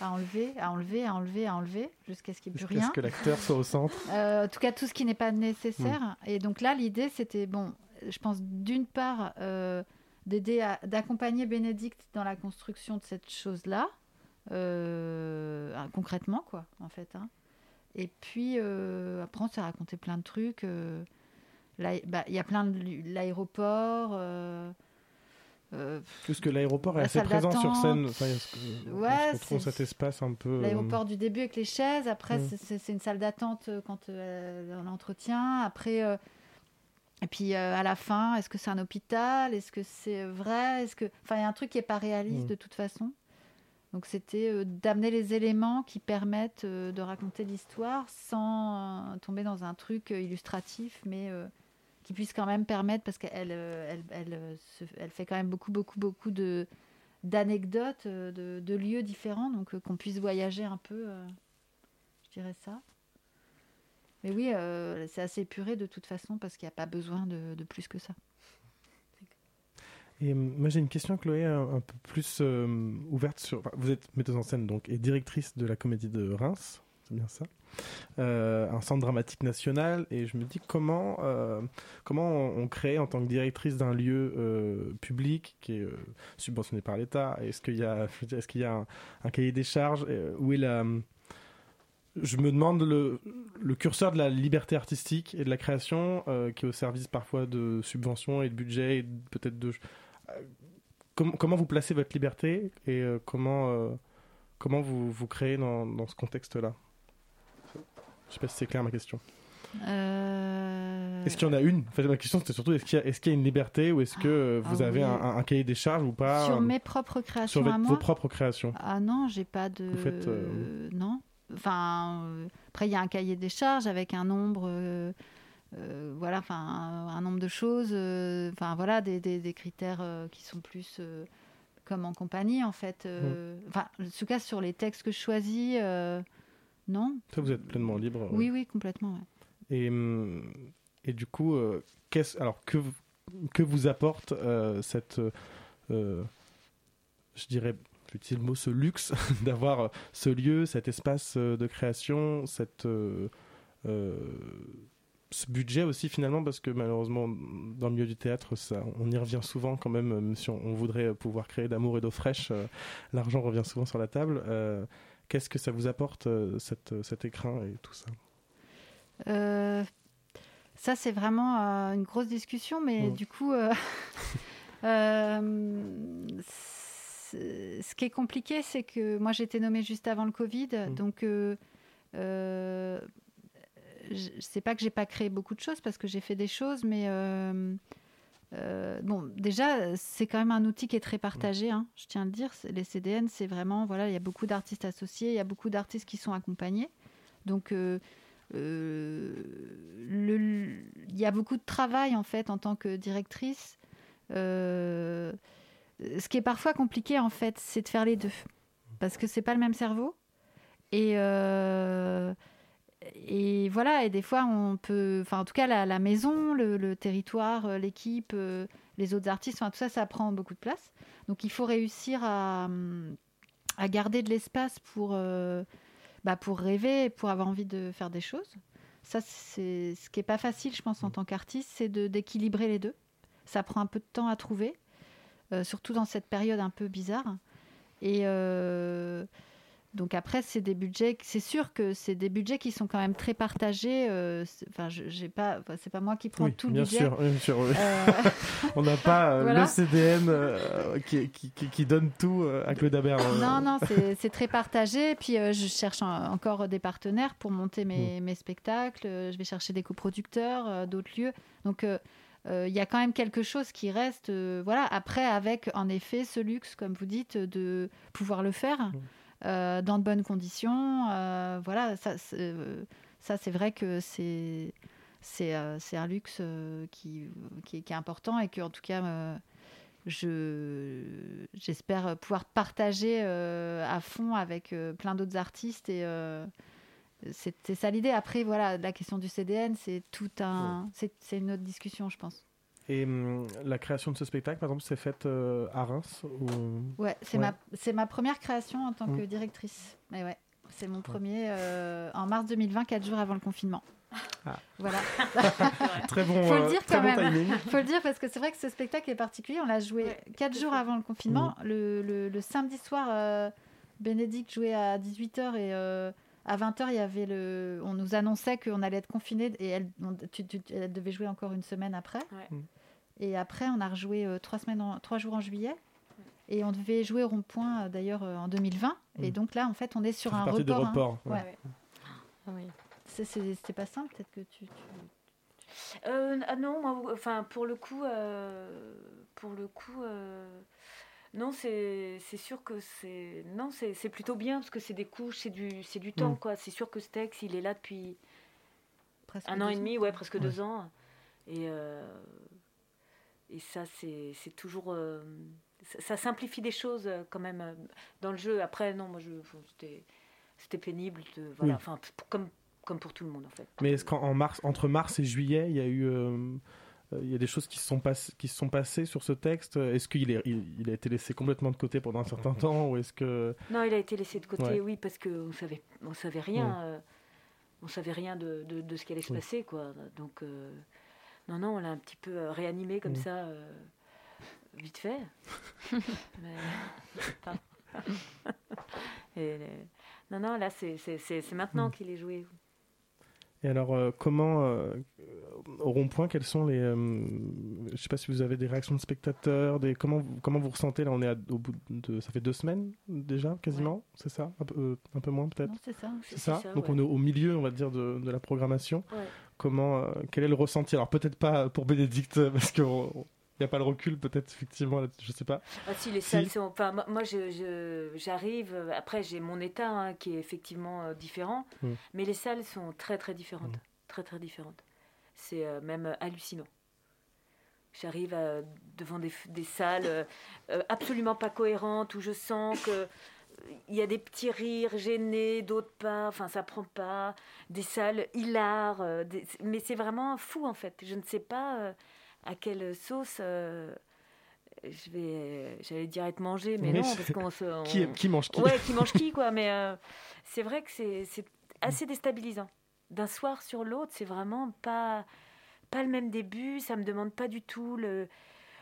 Speaker 9: à enlever, à enlever, à enlever, à enlever, jusqu'à ce qu'il n'y ait plus
Speaker 1: Jusqu'à
Speaker 9: rien.
Speaker 1: ce que l'acteur soit au centre. [laughs]
Speaker 9: Euh, en tout cas, tout ce qui n'est pas nécessaire. Et donc là, l'idée, c'était, bon, je pense d'une part, euh, d'aider, à- d'accompagner Bénédicte dans la construction de cette chose-là, euh, concrètement, quoi, en fait. hein. Et puis, euh, après, on s'est raconté plein de trucs. euh, bah, Il y a plein de l'aéroport. euh, euh,
Speaker 1: Parce que l'aéroport est assez présent sur scène. Enfin, que- on
Speaker 9: Ouais,
Speaker 1: se retrouve
Speaker 9: c'est-
Speaker 1: cet espace un peu.
Speaker 9: L'aéroport du début avec les chaises. Après,
Speaker 1: Mm.
Speaker 9: c'est- une salle d'attente quand l'entretien. Après, et puis euh, à la fin, est-ce que c'est un hôpital? Est-ce que c'est vrai? Est-ce que, enfin, il y a un truc qui est pas réaliste
Speaker 1: Mm.
Speaker 9: de toute façon. Donc c'était euh, d'amener les éléments qui permettent euh, de raconter l'histoire sans tomber dans un truc illustratif, mais qui puisse quand même permettre, parce qu'elle elle, elle, fait quand même beaucoup, beaucoup, beaucoup de d'anecdotes, de, de lieux différents, donc qu'on puisse voyager un peu, je dirais ça. Mais oui, euh, c'est assez épuré de toute façon, parce qu'il n'y a pas besoin de, plus que ça.
Speaker 1: Et euh, moi j'ai une question, Chloé, un, peu plus euh, ouverte sur. vous êtes metteuse en scène donc et directrice de la Comédie de Reims, c'est bien ça. Euh, un centre dramatique national et je me dis comment comment on, crée en tant que directrice d'un lieu public qui est subventionné par l'État? Est-ce qu'il y a est-ce qu'il y a un, un cahier des charges Où est la je me demande le, le curseur de la liberté artistique et de la création euh, qui est au service parfois de subventions et de budget peut-être de euh, com- comment vous placez votre liberté et euh, comment comment vous vous créez dans, dans ce contexte-là? Je sais pas si c'est clair ma question. Est-ce qu'il y en a une? En fait, ma question c'était surtout est-ce qu'il y, a- y une liberté ou est-ce que euh, vous
Speaker 9: Ah
Speaker 1: avez
Speaker 9: oui.
Speaker 1: un, un- un cahier des charges ou pas?
Speaker 9: Sur mes propres créations
Speaker 1: sur
Speaker 9: à
Speaker 1: vos
Speaker 9: moi
Speaker 1: propres créations
Speaker 9: Ah non, j'ai pas de.
Speaker 1: Vous faites,
Speaker 9: Non. Enfin, euh, après, il y a un cahier des charges avec un nombre. euh, euh, voilà, enfin, un, un nombre de choses. Enfin, voilà, des, des- des critères qui sont plus. comme en compagnie, en fait. euh, Enfin, en tout cas, sur les textes que je choisis, non.
Speaker 1: Ça, vous êtes pleinement libre.
Speaker 9: Oui, oui, complètement. ouais.
Speaker 1: Et, hum, et du coup, euh, qu'est-ce, alors que, vous- que vous apporte euh, cette, euh, je dirais, j'utilise le mot, ce luxe [laughs] d'avoir euh, ce lieu, cet espace euh, de création, cette, euh, euh, ce budget aussi finalement, parce que malheureusement, dans le milieu du théâtre, ça, on y revient souvent quand même, même si on, on voudrait pouvoir créer d'amour et d'eau fraîche, euh, l'argent revient souvent sur la table. Qu'est-ce que ça vous apporte, cette, cet écrin et tout ça?
Speaker 9: Ça, c'est vraiment une grosse discussion, mais
Speaker 1: Ouais.
Speaker 9: du coup, euh, [laughs] ce qui est compliqué, c'est que moi, j'ai été nommée juste avant le Covid, donc euh, euh, sais pas que j'ai pas créé beaucoup de choses parce que j'ai fait des choses, mais euh, bon, déjà, c'est quand même un outil qui est très partagé. hein, je tiens à le dire. C'est- Les CDN, c'est vraiment voilà, il y a beaucoup d'artistes associés, il y a beaucoup d'artistes qui sont accompagnés. Donc, euh, euh, le- il y a beaucoup de travail en fait en tant que directrice. Ce qui est parfois compliqué en fait, c'est de faire les deux parce que c'est pas le même cerveau. Et euh, et voilà, et des fois on peut, enfin en tout cas la, la maison, le, le territoire, euh, l'équipe, euh, les autres artistes, enfin tout ça, ça prend beaucoup de place. Donc il faut réussir à, à garder de l'espace pour, euh, bah, pour rêver, pour avoir envie de faire des choses. Ça, c'est ce qui est pas facile, je pense, en tant qu'artiste, c'est d'équilibrer les deux. Ça prend un peu de temps à trouver, surtout dans cette période un peu bizarre. Et euh, donc après, c'est des budgets. C'est sûr que c'est des budgets qui sont quand même très partagés. euh, Enfin, j'ai pas. c'est pas moi qui prends
Speaker 1: Oui,
Speaker 9: tout le
Speaker 1: bien
Speaker 9: budget.
Speaker 1: sûr, bien sûr, oui.
Speaker 9: Euh, [laughs]
Speaker 1: On n'a pas euh,
Speaker 9: Voilà.
Speaker 1: le CDN euh, qui, qui, qui- qui donne tout euh, à Claude Aber. euh.
Speaker 9: Non, non, c'est très partagé. Puis euh, je cherche en- encore des partenaires pour monter mes, mes spectacles. Euh, Je vais chercher des coproducteurs, euh, d'autres lieux. Donc euh, euh, il y a quand même quelque chose qui reste. euh, voilà. Après, avec en effet ce luxe, comme vous dites, de pouvoir le faire. euh, dans de bonnes conditions. Euh, voilà, ça, c'est, euh, ça c'est vrai que c'est c'est euh, un luxe euh, qui, qui, est- qui est important et que en tout cas euh, je j'espère pouvoir partager euh, à fond avec euh, plein d'autres artistes et euh, c'est ça l'idée. Après voilà, la question du CDN, c'est tout un c'est c'est une autre discussion, je pense.
Speaker 1: Et hum, la création de ce spectacle, par exemple, s'est faite euh, à Reims ou...
Speaker 9: Ouais, c'est
Speaker 1: Ouais.
Speaker 9: ma c'est ma première création en tant que
Speaker 1: Mm.
Speaker 9: directrice. Mais ouais, c'est mon premier euh, en mars 2020, quatre jours avant le confinement.
Speaker 1: Ah.
Speaker 9: Voilà. [laughs]
Speaker 1: Très bon,
Speaker 9: Faut
Speaker 1: euh,
Speaker 9: le dire
Speaker 1: très
Speaker 9: quand
Speaker 1: bon
Speaker 9: même.
Speaker 1: timing. [laughs]
Speaker 9: Faut le dire parce que c'est vrai que ce spectacle est particulier. On l'a joué quatre jours avant le confinement.
Speaker 1: Mm.
Speaker 9: Le, le- le samedi soir, euh, Bénédicte jouait à 18h et euh, à 20h, il y avait le. On nous annonçait qu'on allait être confiné et elle, on- tu- tu- elle devait jouer encore une semaine après.
Speaker 8: Ouais.
Speaker 1: Mm.
Speaker 9: Et après, on a rejoué euh, trois semaines, en- trois jours en juillet. Et on devait jouer au rond-point euh, d'ailleurs euh, en 2020. Et
Speaker 1: Mm.
Speaker 9: donc là, en fait, on est sur
Speaker 1: Ça
Speaker 9: un report. hein.
Speaker 1: reports, ouais.
Speaker 9: Ouais.
Speaker 6: Ah oui.
Speaker 9: C'est- c'est- C'était pas simple, peut-être que tu. tu-
Speaker 8: Euh, ah non, moi, enfin, pour le coup, euh, pour le coup, euh, non, c'est sûr que c'est non, c'est plutôt bien parce que c'est des couches, c'est du c'est du temps
Speaker 9: Mm.
Speaker 8: quoi. C'est sûr que ce texte, il est là depuis
Speaker 9: Presque
Speaker 8: un an et
Speaker 9: ans.
Speaker 8: demi, ouais, presque
Speaker 9: Ouais.
Speaker 8: deux ans, et euh, et ça c'est c'est toujours euh, ça, ça simplifie des choses euh, quand même dans le jeu. Après, non, moi je c'était c'était pénible, de, voilà,
Speaker 1: Oui.
Speaker 8: enfin comme comme pour tout le monde en fait.
Speaker 1: Mais est-ce qu'en en mars, entre mars et juillet, il y a eu, euh, il y a des choses qui se sont, pass- qui se sont passées sur ce texte Est-ce qu'il est, il, il a été laissé complètement de côté pendant un certain temps ou est-ce que
Speaker 8: Non, il a été laissé de côté,
Speaker 1: Ouais.
Speaker 8: oui, parce qu'on savait, on savait rien,
Speaker 1: Ouais.
Speaker 8: euh, on savait rien de, de, de ce qui allait se
Speaker 1: Oui.
Speaker 8: passer, quoi. Donc, euh, non, non, on l'a un petit peu euh, réanimé comme
Speaker 1: Mm.
Speaker 8: ça, euh, vite fait. [laughs] Mais- [laughs] Et, euh, non, non, là, c'est maintenant
Speaker 1: Mm.
Speaker 8: qu'il est joué.
Speaker 1: Et alors, euh, comment, euh, au rond-point, quels sont les. euh, je sais pas si vous avez des réactions de spectateurs, des, comment, vous- comment vous ressentez Là, on est à- au bout de. Ça fait deux semaines déjà, quasiment C'est ça? Un peu, euh, un peu moins, peut-être?
Speaker 9: C'est ça.
Speaker 1: C'est ça,
Speaker 8: ça,
Speaker 1: Donc,
Speaker 8: ouais.
Speaker 1: on est au milieu, on va dire, de, de la programmation.
Speaker 8: Ouais.
Speaker 1: Comment, quel est le ressenti? Alors, peut-être pas pour Bénédicte, parce qu'il n'y a pas le recul, peut-être, effectivement, je sais pas.
Speaker 8: Ah si, les
Speaker 1: Si.
Speaker 8: salles sont... Enfin, moi, moi, je- je- j'arrive... Après, j'ai mon état hein, qui est effectivement euh, différent.
Speaker 1: Mm.
Speaker 8: Mais les salles sont très, très différentes.
Speaker 1: Mm.
Speaker 8: Très, très différentes. C'est euh, même euh, hallucinant. J'arrive devant des, des salles euh, absolument pas cohérentes où je sens que... Il y a des petits rires gênés, d'autres pas, enfin ça prend pas, des salles hilares, des- mais c'est vraiment fou en fait. Je ne sais pas à quelle sauce euh, je vais, j'allais dire être mangé, mais non, parce qu'on se. [laughs]
Speaker 1: Qui-
Speaker 8: on-
Speaker 1: qui mange qui?
Speaker 8: Ouais, qui mange qui, quoi. Mais [laughs] euh, c'est vrai que c'est c'est assez déstabilisant. D'un soir sur l'autre, c'est vraiment pas, pas le même début, ça me demande pas du tout le.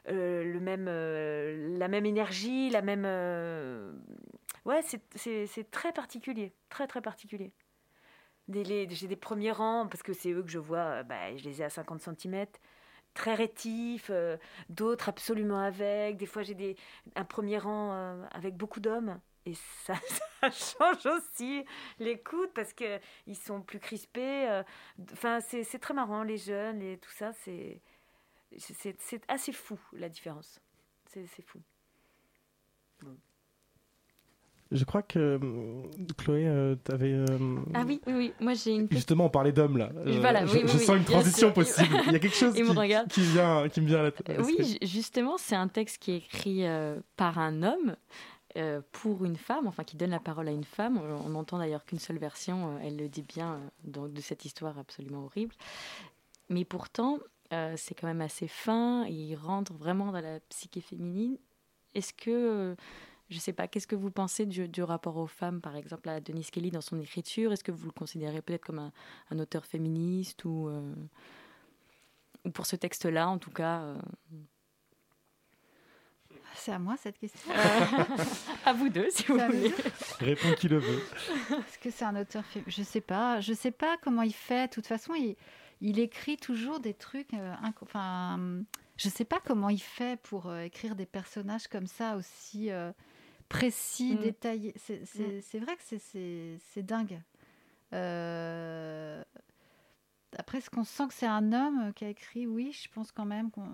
Speaker 8: euh, le même, euh, la même énergie, la même. euh, Ouais, c'est- c'est c'est très particulier, très très particulier. J'ai des premiers rangs, parce que c'est eux que je vois, euh, bah, je les ai à 50 cm, très rétifs, euh, d'autres absolument avec. Des fois, j'ai des- un premier rang euh, avec beaucoup d'hommes. Et ça, [laughs] change aussi l'écoute parce qu'ils sont plus crispés. euh, Enfin, c'est très marrant, les jeunes et tout ça. C'est assez fou, la différence. C'est fou.
Speaker 1: Je crois que euh, Chloé, tu avais.
Speaker 6: Ah oui, oui, oui. Moi, j'ai une
Speaker 1: Justement, on parlait d'hommes là. Euh,
Speaker 6: Voilà,
Speaker 1: je
Speaker 6: oui, oui,
Speaker 1: je
Speaker 6: oui,
Speaker 1: sens une transition possible. Il y a quelque [laughs] chose
Speaker 6: me
Speaker 1: qui, qui vient, qui me vient à la
Speaker 6: Euh, Oui, justement, c'est un texte qui est écrit euh, par un homme euh, pour une femme, enfin qui donne la parole à une femme. On n'entend d'ailleurs qu'une seule version, euh, elle le dit bien, euh, donc, de cette histoire absolument horrible. Mais pourtant, euh, c'est quand même assez fin, il rentre vraiment dans la psyché féminine. Est-ce que, euh, je sais pas, qu'est-ce que vous pensez du, du rapport aux femmes, par exemple, à Denis Kelly dans son écriture? Est-ce que vous le considérez peut-être comme un, un auteur féministe ou, euh, ou pour ce texte-là, en tout cas euh,
Speaker 9: C'est à moi cette question. [laughs]
Speaker 6: À vous deux, si vous voulez.
Speaker 1: Réponds qui le veut.
Speaker 9: Est-ce que c'est un auteur fait Je sais pas. Je sais pas comment il fait. De toute façon, il, il écrit toujours des trucs. euh, inco- enfin, je sais pas comment il fait pour euh, écrire des personnages comme ça aussi euh, précis,
Speaker 8: Mm.
Speaker 9: C'est- C'est
Speaker 8: Mm.
Speaker 9: c'est vrai que c'est- c'est c'est dingue. Euh, après, ce qu'on sent que c'est un homme qui a écrit, oui, je pense quand même qu'on.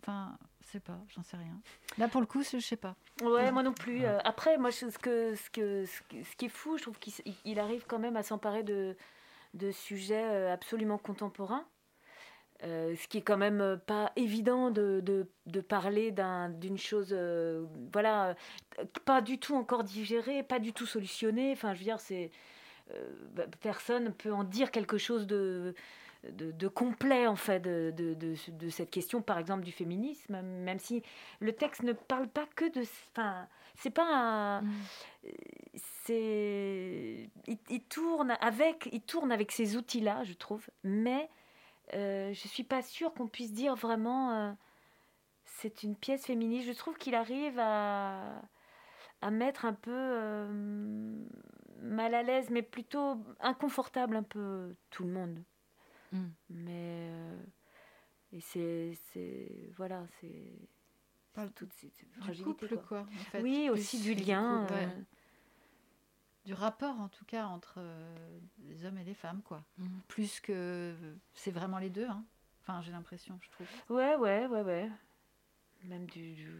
Speaker 9: Enfin, je sais pas, j'en sais rien. Là, pour le coup, je sais pas.
Speaker 8: Ouais, moi non plus. Euh, après, moi, ce, que, ce, que, ce qui est fou, je trouve qu'il il arrive quand même à s'emparer de, de sujets euh, absolument contemporains. Euh, ce qui est quand même pas évident de, de, de parler d'une chose, voilà, pas du tout encore digérée, pas du tout solutionnée. Enfin, je veux dire, c'est bah, personne peut en dire quelque chose de, de, complet en fait de, de, cette question par exemple du féminisme même si le texte ne parle pas que de enfin c'est pas un, mm. c'est il, tourne avec il tourne avec ces outils là je trouve mais euh, je suis pas sûre qu'on puisse dire vraiment euh, c'est une pièce féministe je trouve qu'il arrive à à mettre un peu euh, mal à l'aise mais plutôt inconfortable un peu tout le monde Mm. Mais. Euh, et c'est. Voilà, c'est.
Speaker 9: Fragilités. Du quoi. en fait.
Speaker 8: Oui, aussi du lien.
Speaker 9: Du rapport, en tout cas, entre euh, les hommes et les femmes, quoi. Mm. Plus que. C'est vraiment les deux, hein. Enfin, j'ai l'impression, je trouve.
Speaker 8: Ouais, ouais, ouais, ouais. Même du. du,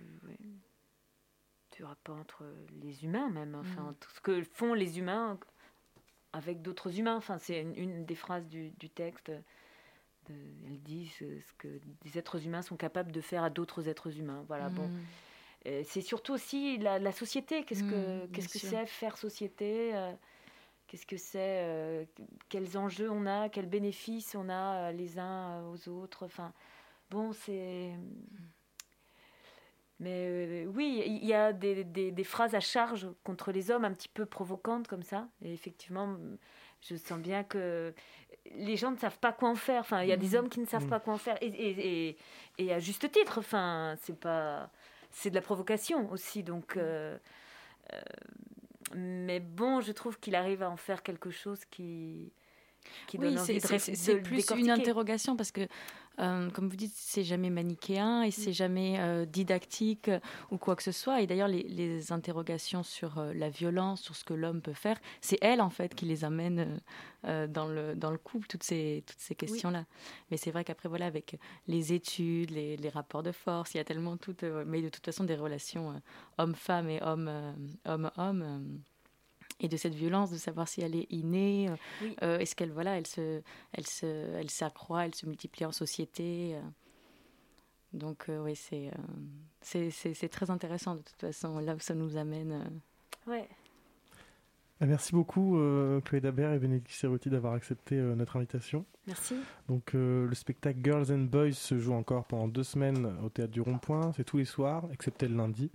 Speaker 8: du rapport entre les humains, même. Enfin, tout ce que font les humains avec d'autres humains. Enfin, c'est une, des phrases du, texte. elle dit ce, que des êtres humains sont capables de faire à d'autres êtres humains. Voilà, bon. Mm. C'est surtout aussi la, société. Qu'est-ce que mm, qu'est-ce que c'est faire société euh, Qu'est-ce que c'est euh, Quels enjeux on a Quels bénéfices on a euh, les uns aux autres Enfin, bon, c'est. Mais euh, oui, il y a des, des, phrases à charge contre les hommes un petit peu provocantes comme ça. Et effectivement, je sens bien que les gens ne savent pas quoi en faire. Enfin, il y a des mmh. hommes qui ne savent mmh. pas quoi en faire. Et, et, et, à juste titre, enfin, c'est pas... C'est de la provocation aussi. Donc... Mmh. Euh, euh, mais bon, je trouve qu'il arrive à en faire quelque chose qui
Speaker 6: oui, c'est plus une interrogation parce que, euh, comme vous dites, c'est jamais manichéen et c'est jamais euh, didactique euh, ou quoi que ce soit. Et d'ailleurs, les, interrogations sur la violence, sur ce que l'homme peut faire, c'est elle en fait qui les amène dans, le, dans le couple, toutes ces, toutes ces questions-là. Mais c'est vrai qu'après, voilà, avec les études, les, les, rapports de force, il y a tellement toutes, mais de toute façon, des relations homme-femme et homme-homme et de cette violence, de savoir si elle est innée, euh, euh, est-ce qu'elle voilà, elle se, elle se, elle s'accroît, elle se multiplie en société. Euh. Donc oui, c'est, c'est, c'est, très intéressant de toute façon là où ça nous amène.
Speaker 8: Ouais.
Speaker 1: Ah, merci beaucoup Chloé Dabert et Bénédicte Serruti d'avoir accepté notre invitation.
Speaker 8: Merci.
Speaker 1: Donc le spectacle Girls and Boys se joue encore pendant deux semaines au théâtre du Rond-Point. C'est tous les soirs, excepté le lundi.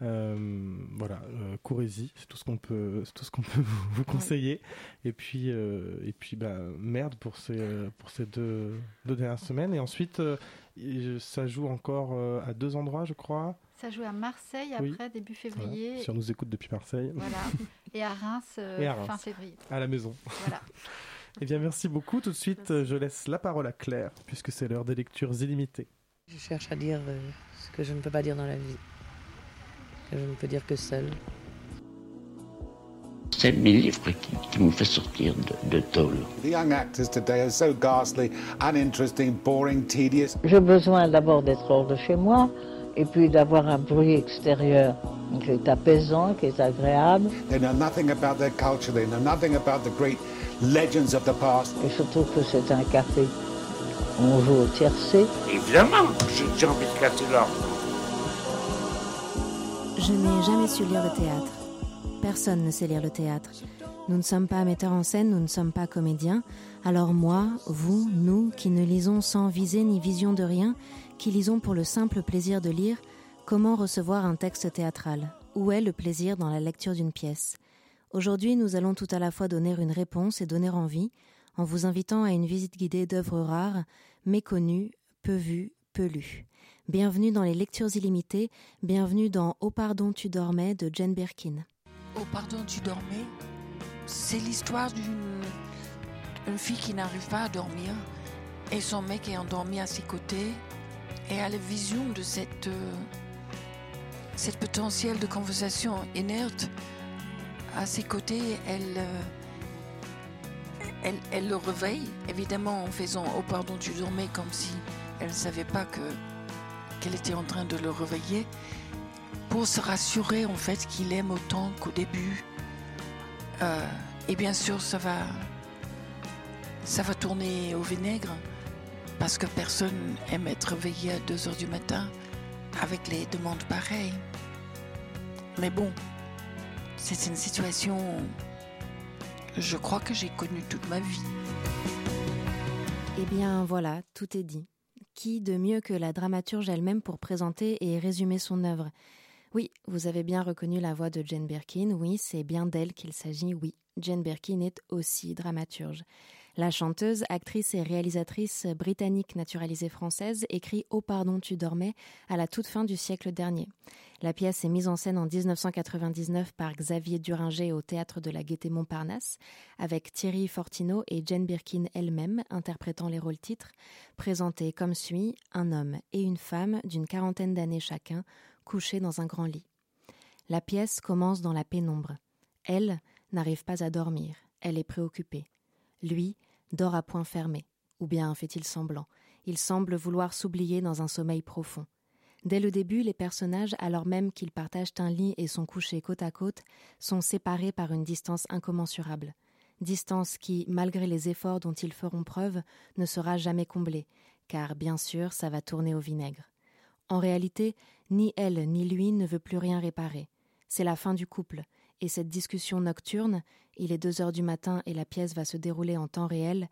Speaker 1: Euh, voilà, euh, courez-y, c'est tout ce qu'on peut, tout ce qu'on [laughs] peut vous, conseiller. Et puis, euh, et puis, bah, merde pour ces, pour ces deux, deux dernières semaines. Et ensuite, ça joue encore à deux endroits, je crois.
Speaker 9: Ça joue à Marseille après, début février.
Speaker 1: Si on nous écoute depuis Marseille.
Speaker 9: Voilà. [laughs] Et à Reims, fin février.
Speaker 1: À la maison.
Speaker 9: Voilà. [laughs]
Speaker 1: eh bien, merci beaucoup. Tout de suite, je laisse la parole à Claire, puisque c'est l'heure des lectures illimitées.
Speaker 12: Je cherche à dire ce que je ne peux pas dire dans la vie je ne peux dire que seul.
Speaker 13: C'est mes livres qui, qui m'ont fait sortir de, de tôle.
Speaker 14: The young actors today are so ghastly, uninteresting, boring, tedious.
Speaker 15: J'ai besoin d'abord d'être hors de chez moi et puis d'avoir un bruit extérieur qui est apaisant, qui est agréable.
Speaker 14: They know nothing about their culture, they know nothing about the great legends of the past.
Speaker 15: Et je trouve que c'est un café. On joue au tiercé.
Speaker 13: Évidemment, j'ai envie de casser l'ordre.
Speaker 16: Je n'ai jamais su lire le théâtre. Personne ne sait lire le théâtre. Nous ne sommes pas metteurs en scène, nous ne sommes pas comédiens. Alors moi, vous, nous, qui ne lisons sans visée ni vision de rien, qui lisons pour le simple plaisir de lire, comment recevoir un texte théâtral? Où est le plaisir dans la lecture d'une pièce? Aujourd'hui, nous allons tout à la fois donner une réponse et donner envie, en vous invitant à une visite guidée d'œuvres rares, méconnues, peu vues, peu lues. Bienvenue dans les lectures illimitées, bienvenue dans Oh pardon tu dormais de Jane Birkin.
Speaker 17: Oh pardon tu dormais, c'est l'histoire d'une fille qui n'arrive pas à dormir et son mec est endormi à ses côtés et a la vision de cette, euh, cette potentiel de conversation inerte à ses côtés. Elle, euh, elle, elle le réveille, évidemment en faisant Oh pardon, tu dormais comme si elle ne savait pas que qu'elle était en train de le réveiller, pour se rassurer en fait qu'il aime autant qu'au début. Euh, et bien sûr, ça va, ça va tourner au vinaigre parce que personne aime être réveillé à 2 heures du matin avec les demandes pareilles. Mais bon, c'est une situation, je crois que j'ai connue toute ma vie.
Speaker 16: Eh bien voilà, tout est dit. Qui de mieux que la dramaturge elle-même pour présenter et résumer son œuvre? Oui, vous avez bien reconnu la voix de Jane Birkin, oui, c'est bien d'elle qu'il s'agit, oui. Jane Birkin est aussi dramaturge. La chanteuse, actrice et réalisatrice britannique naturalisée française écrit Oh pardon tu dormais à la toute fin du siècle dernier. La pièce est mise en scène en 1999 par Xavier Duringer au théâtre de la Gaîté Montparnasse avec Thierry Fortineau et Jane Birkin elle-même interprétant les rôles titres, présentés comme suit un homme et une femme d'une quarantaine d'années chacun couchés dans un grand lit. La pièce commence dans la pénombre. Elle n'arrive pas à dormir, elle est préoccupée. Lui dort à point fermé, ou bien fait-il semblant. Il semble vouloir s'oublier dans un sommeil profond. Dès le début, les personnages, alors même qu'ils partagent un lit et sont couchés côte à côte, sont séparés par une distance incommensurable. Distance qui, malgré les efforts dont ils feront preuve, ne sera jamais comblée, car bien sûr, ça va tourner au vinaigre. En réalité, ni elle ni lui ne veut plus rien réparer. C'est la fin du couple, et cette discussion nocturne, il est deux heures du matin et la pièce va se dérouler en temps réel,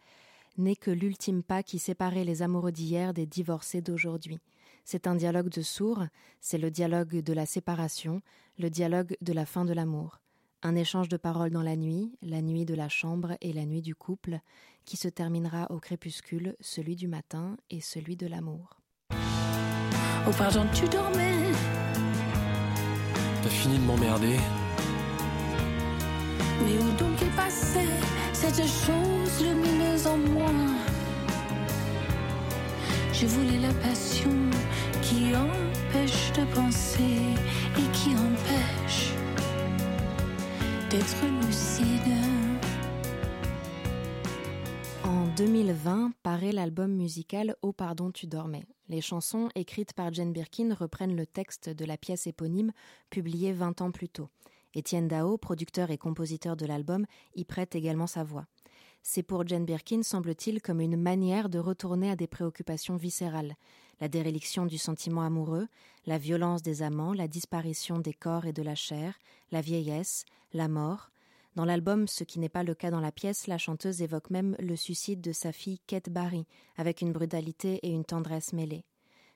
Speaker 16: n'est que l'ultime pas qui séparait les amoureux d'hier des divorcés d'aujourd'hui. C'est un dialogue de sourds, c'est le dialogue de la séparation, le dialogue de la fin de l'amour. Un échange de paroles dans la nuit, la nuit de la chambre et la nuit du couple, qui se terminera au crépuscule, celui du matin et celui de l'amour.
Speaker 11: Oh pardon, tu dormais
Speaker 18: T'as fini de m'emmerder
Speaker 11: Mais où donc est passée cette chose lumineuse en moi? Je voulais la passion qui empêche de penser et qui empêche d'être lucide.
Speaker 16: En 2020 paraît l'album musical Oh pardon tu dormais. Les chansons écrites par Jane Birkin reprennent le texte de la pièce éponyme publiée 20 ans plus tôt. Étienne Dao, producteur et compositeur de l'album, y prête également sa voix. C'est pour Jane Birkin, semble-t-il, comme une manière de retourner à des préoccupations viscérales. La déréliction du sentiment amoureux, la violence des amants, la disparition des corps et de la chair, la vieillesse, la mort. Dans l'album, ce qui n'est pas le cas dans la pièce, la chanteuse évoque même le suicide de sa fille Kate Barry, avec une brutalité et une tendresse mêlées.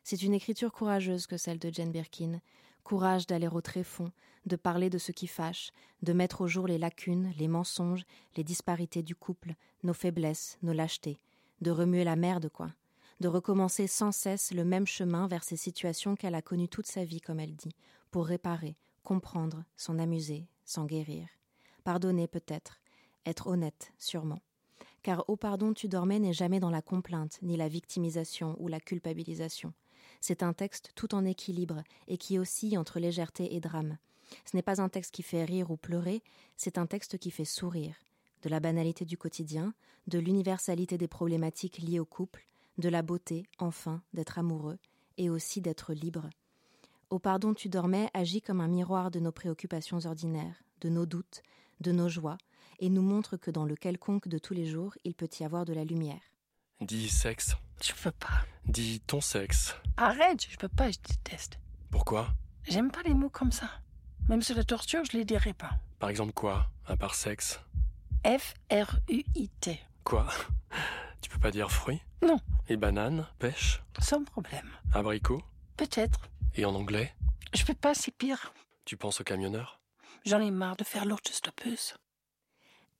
Speaker 16: C'est une écriture courageuse que celle de Jane Birkin. Courage d'aller au tréfonds, de parler de ce qui fâche, de mettre au jour les lacunes, les mensonges, les disparités du couple, nos faiblesses, nos lâchetés, de remuer la merde, quoi, de recommencer sans cesse le même chemin vers ces situations qu'elle a connues toute sa vie, comme elle dit, pour réparer, comprendre, s'en amuser, s'en guérir. Pardonner peut-être, être honnête, sûrement. Car au pardon tu dormais n'est jamais dans la complainte, ni la victimisation ou la culpabilisation. C'est un texte tout en équilibre et qui oscille entre légèreté et drame. Ce n'est pas un texte qui fait rire ou pleurer, c'est un texte qui fait sourire. De la banalité du quotidien, de l'universalité des problématiques liées au couple, de la beauté, enfin, d'être amoureux, et aussi d'être libre. Au pardon tu dormais agit comme un miroir de nos préoccupations ordinaires, de nos doutes, de nos joies, et nous montre que dans le quelconque de tous les jours, il peut y avoir de la lumière.
Speaker 18: Dis sexe.
Speaker 17: Je peux pas.
Speaker 18: Dis ton sexe.
Speaker 17: Arrête, je peux pas, je déteste.
Speaker 18: Pourquoi?
Speaker 17: J'aime pas les mots comme ça. Même sur la torture, je les dirais pas.
Speaker 18: Par exemple quoi? À part sexe
Speaker 17: F-R-U-I-T.
Speaker 18: Quoi? [laughs] Tu peux pas dire fruit?
Speaker 17: Non.
Speaker 18: Et banane? Pêche?
Speaker 17: Sans problème.
Speaker 18: Abricot?
Speaker 17: Peut-être.
Speaker 18: Et en anglais?
Speaker 17: Je peux pas, c'est pire.
Speaker 18: Tu penses au camionneur?
Speaker 17: J'en ai marre de faire l'autostoppeuse.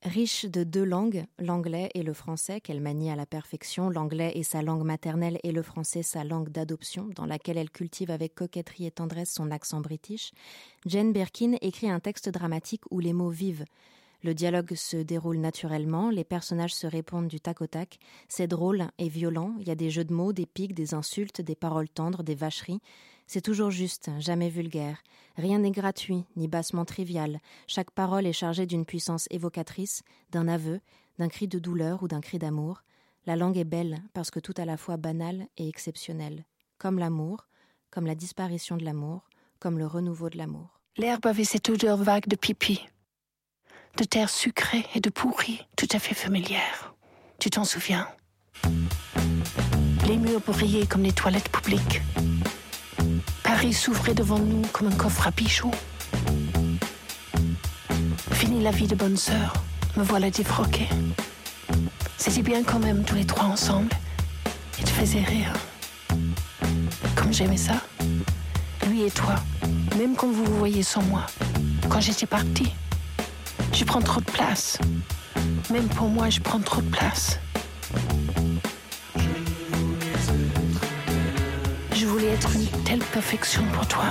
Speaker 16: Riche de deux langues, l'anglais et le français, qu'elle manie à la perfection, l'anglais est sa langue maternelle et le français sa langue d'adoption, dans laquelle elle cultive avec coquetterie et tendresse son accent british, Jane Birkin écrit un texte dramatique où les mots vivent. Le dialogue se déroule naturellement, les personnages se répondent du tac au tac, c'est drôle et violent, il y a des jeux de mots, des piques, des insultes, des paroles tendres, des vacheries. C'est toujours juste, jamais vulgaire. Rien n'est gratuit, ni bassement trivial. Chaque parole est chargée d'une puissance évocatrice, d'un aveu, d'un cri de douleur ou d'un cri d'amour, la langue est belle parce que tout à la fois banal et exceptionnel, comme l'amour, comme la disparition de l'amour, comme le renouveau de l'amour.
Speaker 19: L'herbe avait cette odeur vague de pipi, de terre sucrée et de pourri, tout à fait familière. Tu t'en souviens? Les murs brillaient comme les toilettes publiques. Paris s'ouvrait devant nous comme un coffre à bijoux. Fini la vie de bonne sœur, me voilà défroquée. C'était bien quand même tous les trois ensemble. Il te faisait rire. Comme j'aimais ça. Lui et toi, même quand vous vous voyez sans moi. Quand j'étais partie, je prends trop de place. Même pour moi, je prends trop de place. Être une telle perfection pour toi.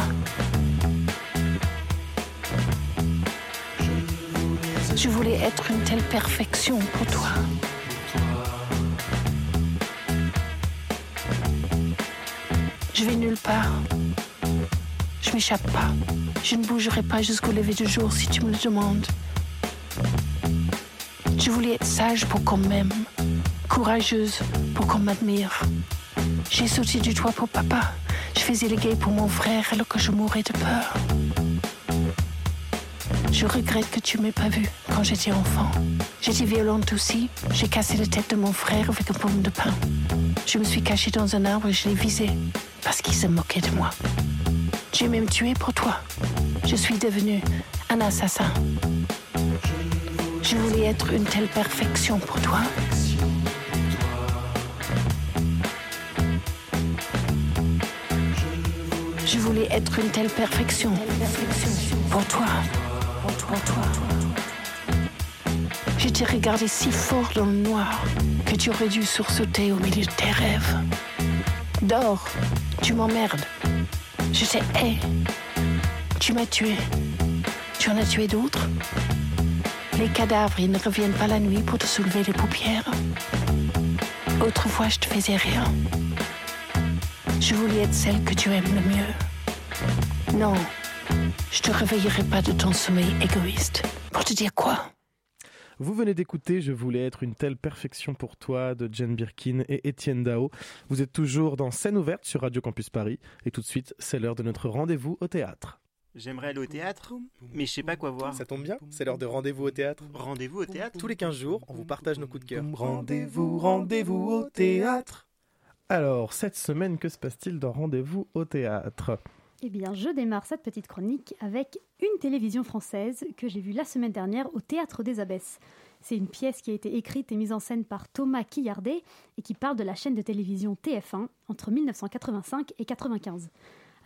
Speaker 19: Je voulais être une telle perfection pour toi. Je vais nulle part. Je m'échappe pas. Je ne bougerai pas jusqu'au lever du jour si tu me le demandes. Je voulais être sage pour qu'on m'aime, courageuse pour qu'on m'admire. J'ai sauté du toit pour papa. Je faisais les gays pour mon frère alors que je mourais de peur. Je regrette que tu m'aies pas vue quand j'étais enfant. J'étais violente aussi. J'ai cassé la tête de mon frère avec un pomme de pain. Je me suis cachée dans un arbre et je l'ai visé parce qu'il se moquait de moi. J'ai même tué pour toi. Je suis devenue un assassin. Je voulais être une telle perfection pour toi. Être une telle perfection pour toi. Pour toi, toi. Je t'ai regardé si fort dans le noir que tu aurais dû sursauter au milieu de tes rêves. Dors, tu m'emmerdes. Je t'ai hais. Tu m'as tué. Tu en as tué d'autres? Les cadavres, ils ne reviennent pas la nuit pour te soulever les paupières. Autrefois, je te faisais rien. Je voulais être celle que tu aimes le mieux. Non, je te réveillerai pas de ton sommeil égoïste. Pour te dire quoi?
Speaker 1: Vous venez d'écouter Je voulais être une telle perfection pour toi de Jane Birkin et Étienne Dao. Vous êtes toujours dans Scène ouverte sur Radio Campus Paris et tout de suite, c'est l'heure de notre rendez-vous au théâtre.
Speaker 20: J'aimerais aller au théâtre, mais je sais pas quoi voir.
Speaker 1: Ça tombe bien, c'est l'heure de rendez-vous au théâtre.
Speaker 20: Rendez-vous au théâtre?
Speaker 1: Tous les 15 jours, on vous partage nos coups de cœur.
Speaker 2: Rendez-vous, rendez-vous au théâtre.
Speaker 1: Alors, cette semaine, que se passe-t-il dans Rendez-vous au théâtre?
Speaker 10: Eh bien, je démarre cette petite chronique avec une télévision française que j'ai vue la semaine dernière au Théâtre des Abbesses. C'est une pièce qui a été écrite et mise en scène par Thomas Quillardet et qui parle de la chaîne de télévision TF1 entre 1985 et 95.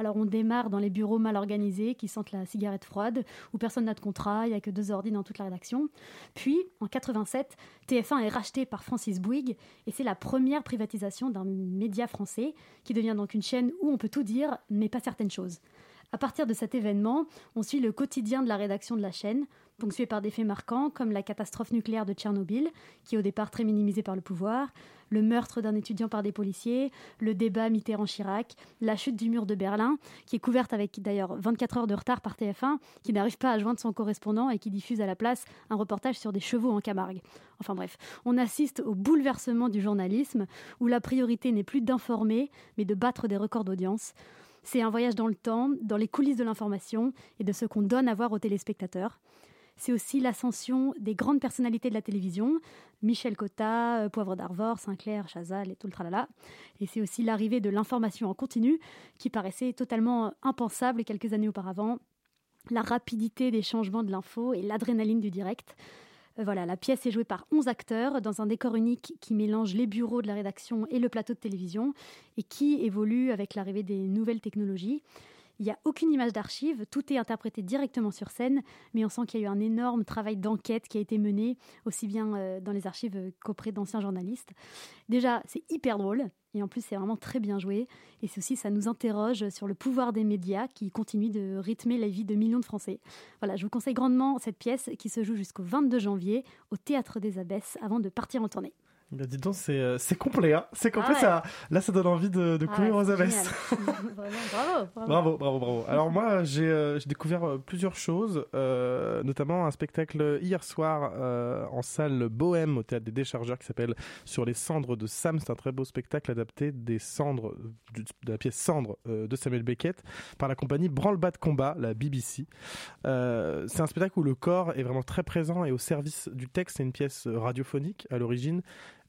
Speaker 10: Alors on démarre dans les bureaux mal organisés qui sentent la cigarette froide, où personne n'a de contrat, il n'y a que deux ordi dans toute la rédaction. Puis, en 87, TF1 est racheté par Francis Bouygues et c'est la première privatisation d'un média français qui devient donc une chaîne où on peut tout dire, mais pas certaines choses. À partir de cet événement, on suit le quotidien de la rédaction de la chaîne, ponctué par des faits marquants comme la catastrophe nucléaire de Tchernobyl, qui est au départ très minimisée par le pouvoir, le meurtre d'un étudiant par des policiers, le débat Mitterrand-Chirac, la chute du mur de Berlin, qui est couverte avec d'ailleurs 24 heures de retard par TF1, qui n'arrive pas à joindre son correspondant et qui diffuse à la place un reportage sur des chevaux en Camargue. Enfin bref, on assiste au bouleversement du journalisme, où la priorité n'est plus d'informer, mais de battre des records d'audience. C'est un voyage dans le temps, dans les coulisses de l'information et de ce qu'on donne à voir aux téléspectateurs. C'est aussi l'ascension des grandes personnalités de la télévision, Michel Cotta, euh, Poivre d'Arvor, Sinclair, Chazal et tout le tralala. Et c'est aussi l'arrivée de l'information en continu, qui paraissait totalement impensable quelques années auparavant. La rapidité des changements de l'info et l'adrénaline du direct. Euh, Voilà, la pièce est jouée par 11 acteurs dans un décor unique qui mélange les bureaux de la rédaction et le plateau de télévision et qui évolue avec l'arrivée des nouvelles technologies. Il n'y a aucune image d'archive, tout est interprété directement sur scène, mais on sent qu'il y a eu un énorme travail d'enquête qui a été mené, aussi bien euh, dans les archives euh, qu'auprès d'anciens journalistes. Déjà, c'est hyper drôle, et en plus c'est vraiment très bien joué, et aussi ça nous interroge sur le pouvoir des médias qui continue de rythmer la vie de millions de Français. Voilà, je vous conseille grandement cette pièce qui se joue jusqu'au 22 janvier au Théâtre des Abbesses avant de partir en tournée.
Speaker 1: Bah, dis donc, c'est euh, c'est complet. Hein c'est complet.
Speaker 10: Ah ouais.
Speaker 1: ça, là, ça donne envie de, de
Speaker 10: Ah
Speaker 1: courir
Speaker 10: ouais,
Speaker 1: aux abesses. [laughs] [laughs]
Speaker 10: bravo, bravo.
Speaker 1: Bravo, bravo, bravo. Alors moi, j'ai euh, j'ai découvert euh, plusieurs choses, euh, notamment un spectacle hier soir en salle Bohème au théâtre des Déchargeurs qui s'appelle Sur les cendres de Sam. C'est un très beau spectacle adapté des cendres du- de la pièce Cendres de Samuel Beckett par la compagnie Branle-Bas de combat, la BBC. C'est un spectacle où le corps est vraiment très présent et au service du texte. C'est une pièce radiophonique à l'origine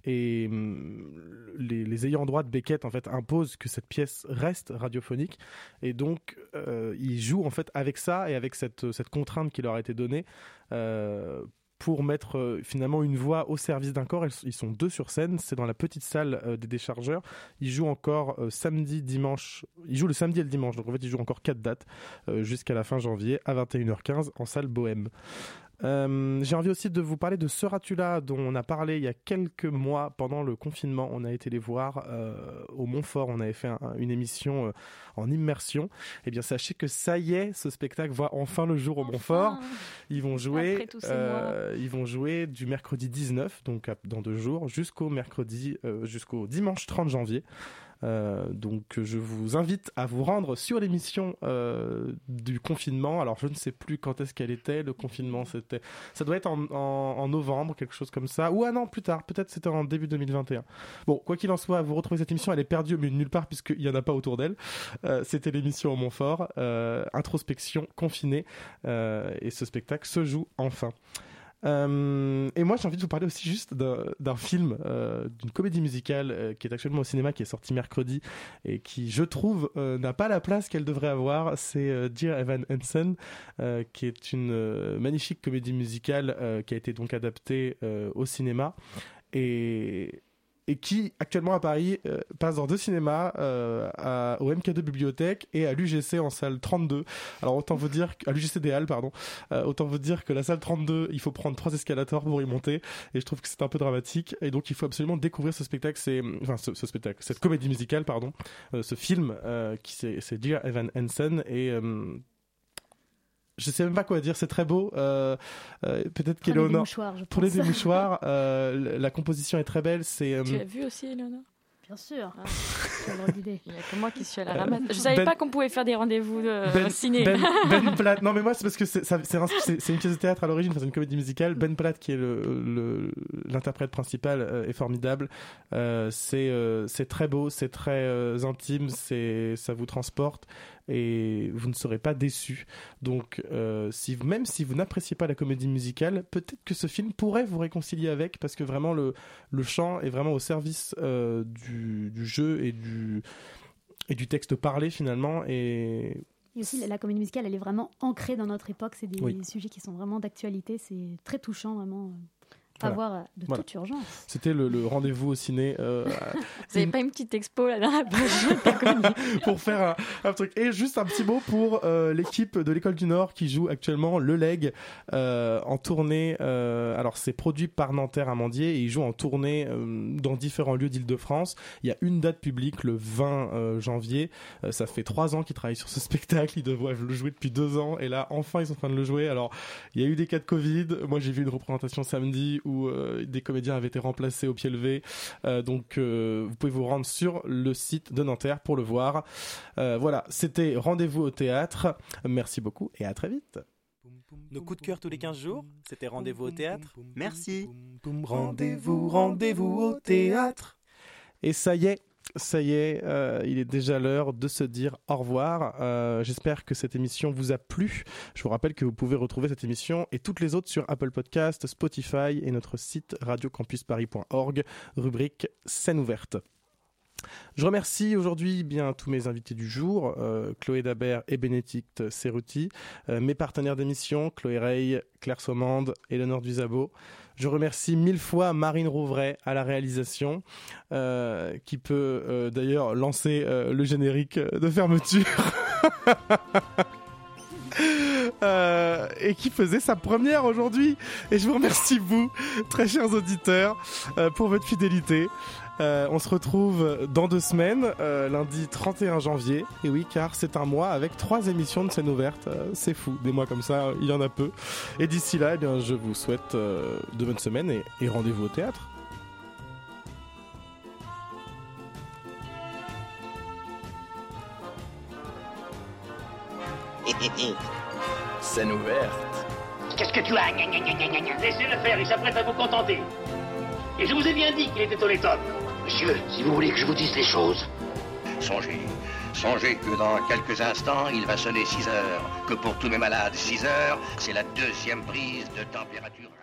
Speaker 1: et hum, les, ayants droit de Beckett en fait imposent que cette pièce reste radiophonique et donc euh, ils jouent en fait avec ça et avec cette, cette contrainte qui leur a été donnée euh, pour mettre euh, finalement une voix au service d'un corps. Ils, sont deux sur scène, c'est dans la petite salle des déchargeurs. Ils jouent encore samedi, dimanche. Ils jouent le samedi et le dimanche, donc en fait ils jouent encore quatre dates jusqu'à la fin janvier à 21h15 en salle Bohème. Euh, J'ai envie aussi de vous parler de Seratula dont on a parlé il y a quelques mois pendant le confinement. On a été les voir euh, au Montfort. On avait fait un- une émission euh, en immersion. Eh bien, sachez que ça y est, ce spectacle voit enfin le jour au Montfort. Ils vont jouer. Ils vont jouer du mercredi 19, donc dans deux jours, jusqu'au mercredi, jusqu'au dimanche 30 janvier. Euh, donc je vous invite à vous rendre sur l'émission euh, du confinement. Alors je ne sais plus quand est-ce qu'elle était. Le confinement c'était, ça doit être en, en- en novembre, quelque chose comme ça. Ou un an plus tard, peut-être c'était en début 2021. Bon, quoi qu'il en soit, vous retrouvez cette émission. Elle est perdue mais nulle part puisqu'il n'y en a pas autour d'elle. Euh, c'était l'émission au Montfort, euh, introspection confinée, euh, et ce spectacle se joue enfin. Euh, et moi, j'ai envie de vous parler aussi juste d'un film, euh, d'une comédie musicale euh, qui est actuellement au cinéma, qui est sorti mercredi et qui, je trouve, n'a pas la place qu'elle devrait avoir. C'est Dear Evan Hansen, qui est une magnifique comédie musicale qui a été donc adaptée au cinéma et et qui actuellement à Paris euh, passe dans deux cinémas, euh, à- au MK2 Bibliothèque et à l'UGC en salle 32. Alors autant vous dire à l'UGC des Halles pardon, euh, autant vous dire que la salle 32, il faut prendre trois escalators pour y monter et je trouve que c'est un peu dramatique et donc il faut absolument découvrir ce spectacle, c'est enfin ce, spectacle, cette comédie musicale pardon, euh, ce film euh, qui c'est Dear Evan Hansen et je sais même pas quoi dire, c'est très beau. Euh, euh, Peut-être qu'Eleonore.
Speaker 10: mouchoirs, je
Speaker 1: Prenez
Speaker 10: pense.
Speaker 1: des mouchoirs. [laughs] euh, la composition est très belle. C'est. euh,
Speaker 6: Tu l'as vu aussi, Eleonore
Speaker 10: Bien sûr.
Speaker 6: Ah. [laughs] Il n'y a que moi qui suis à la
Speaker 1: Euh,
Speaker 6: ramasse. Je savais
Speaker 1: Ben-
Speaker 6: pas qu'on pouvait faire des rendez-vous de
Speaker 1: Ben,
Speaker 6: ciné.
Speaker 1: Ben, [laughs] Ben Platt. Non, mais moi, c'est parce que c'est une pièce de théâtre à l'origine, c'est une comédie musicale. Ben Platt, qui est le- le- l'interprète principal, euh, est formidable. Euh, c'est euh, très beau, c'est très euh, intime, ça vous transporte et vous ne serez pas déçu. Donc, euh, si, même si vous n'appréciez pas la comédie musicale, peut-être que ce film pourrait vous réconcilier avec, parce que vraiment le, le chant est vraiment au service euh, du, du jeu et du, et du texte parlé finalement. Et
Speaker 10: Et aussi, la- la comédie musicale, elle est vraiment ancrée dans notre époque. C'est des
Speaker 1: Oui.
Speaker 10: sujets qui sont vraiment d'actualité. C'est très touchant, vraiment. Euh, À
Speaker 1: Voilà.
Speaker 10: voir euh, de
Speaker 1: Voilà.
Speaker 10: toute urgence.
Speaker 1: C'était le, le rendez-vous au ciné. euh, [laughs]
Speaker 6: Vous n'avez pas une petite expo là dans la page [laughs]
Speaker 1: pour faire un, un truc. Et juste un petit mot pour euh, l'équipe de l'école du Nord qui joue actuellement le Leg euh, en tournée. euh, alors c'est produit par Nanterre Amandier et ils jouent en tournée euh, dans différents lieux d'Île-de-France. Il y a une date publique le 20 euh, janvier. Euh, ça fait trois ans qu'ils travaillent sur ce spectacle. Ils doivent le jouer depuis deux ans et là enfin ils sont en train de le jouer. Alors il y a eu des cas de Covid. Moi j'ai vu une représentation samedi où euh, des comédiens avaient été remplacés au pied levé. Euh, donc euh, vous pouvez vous rendre sur le site de Nanterre pour le voir. Euh, voilà, c'était rendez-vous au théâtre. Merci beaucoup et à très vite.
Speaker 20: Nos coups de cœur tous les 15 jours, c'était rendez-vous au théâtre. Merci.
Speaker 2: Rendez-vous, rendez-vous au théâtre.
Speaker 1: Et ça y est, ça y est, euh, il est déjà l'heure de se dire au revoir. Euh, J'espère que cette émission vous a plu. Je vous rappelle que vous pouvez retrouver cette émission et toutes les autres sur Apple Podcast, Spotify et notre site radiocampusparis.org, rubrique scène ouverte. Je remercie aujourd'hui bien tous mes invités du jour, euh, Chloé Dabert et Bénédicte Cerruti, euh, mes partenaires d'émission, Chloé Rey, Claire Sommande, Eleonore Duzabo. Je remercie mille fois Marine Rouvray à la réalisation, euh, qui peut euh, d'ailleurs lancer euh, le générique de fermeture. [laughs] Et qui faisait sa première aujourd'hui. Et je vous remercie vous, très chers auditeurs, pour votre fidélité. Euh, on se retrouve dans deux semaines, euh, lundi 31 janvier. Et oui, car c'est un mois avec trois émissions de scène ouverte. Euh, c'est fou, des mois comme ça, il y en a peu. Et d'ici là, eh je vous souhaite de bonnes semaines et, et rendez-vous au théâtre. [laughs]
Speaker 18: scène ouverte.
Speaker 4: Qu'est-ce que tu as?
Speaker 21: Laissez-le faire, il s'apprête à vous contenter. Et je vous ai bien dit qu'il était honnête.
Speaker 4: Monsieur, si vous voulez que je vous dise les choses.
Speaker 3: Songez, songez que dans quelques instants, il va sonner 6 heures. Que pour tous mes malades, 6 heures, c'est la deuxième prise de température.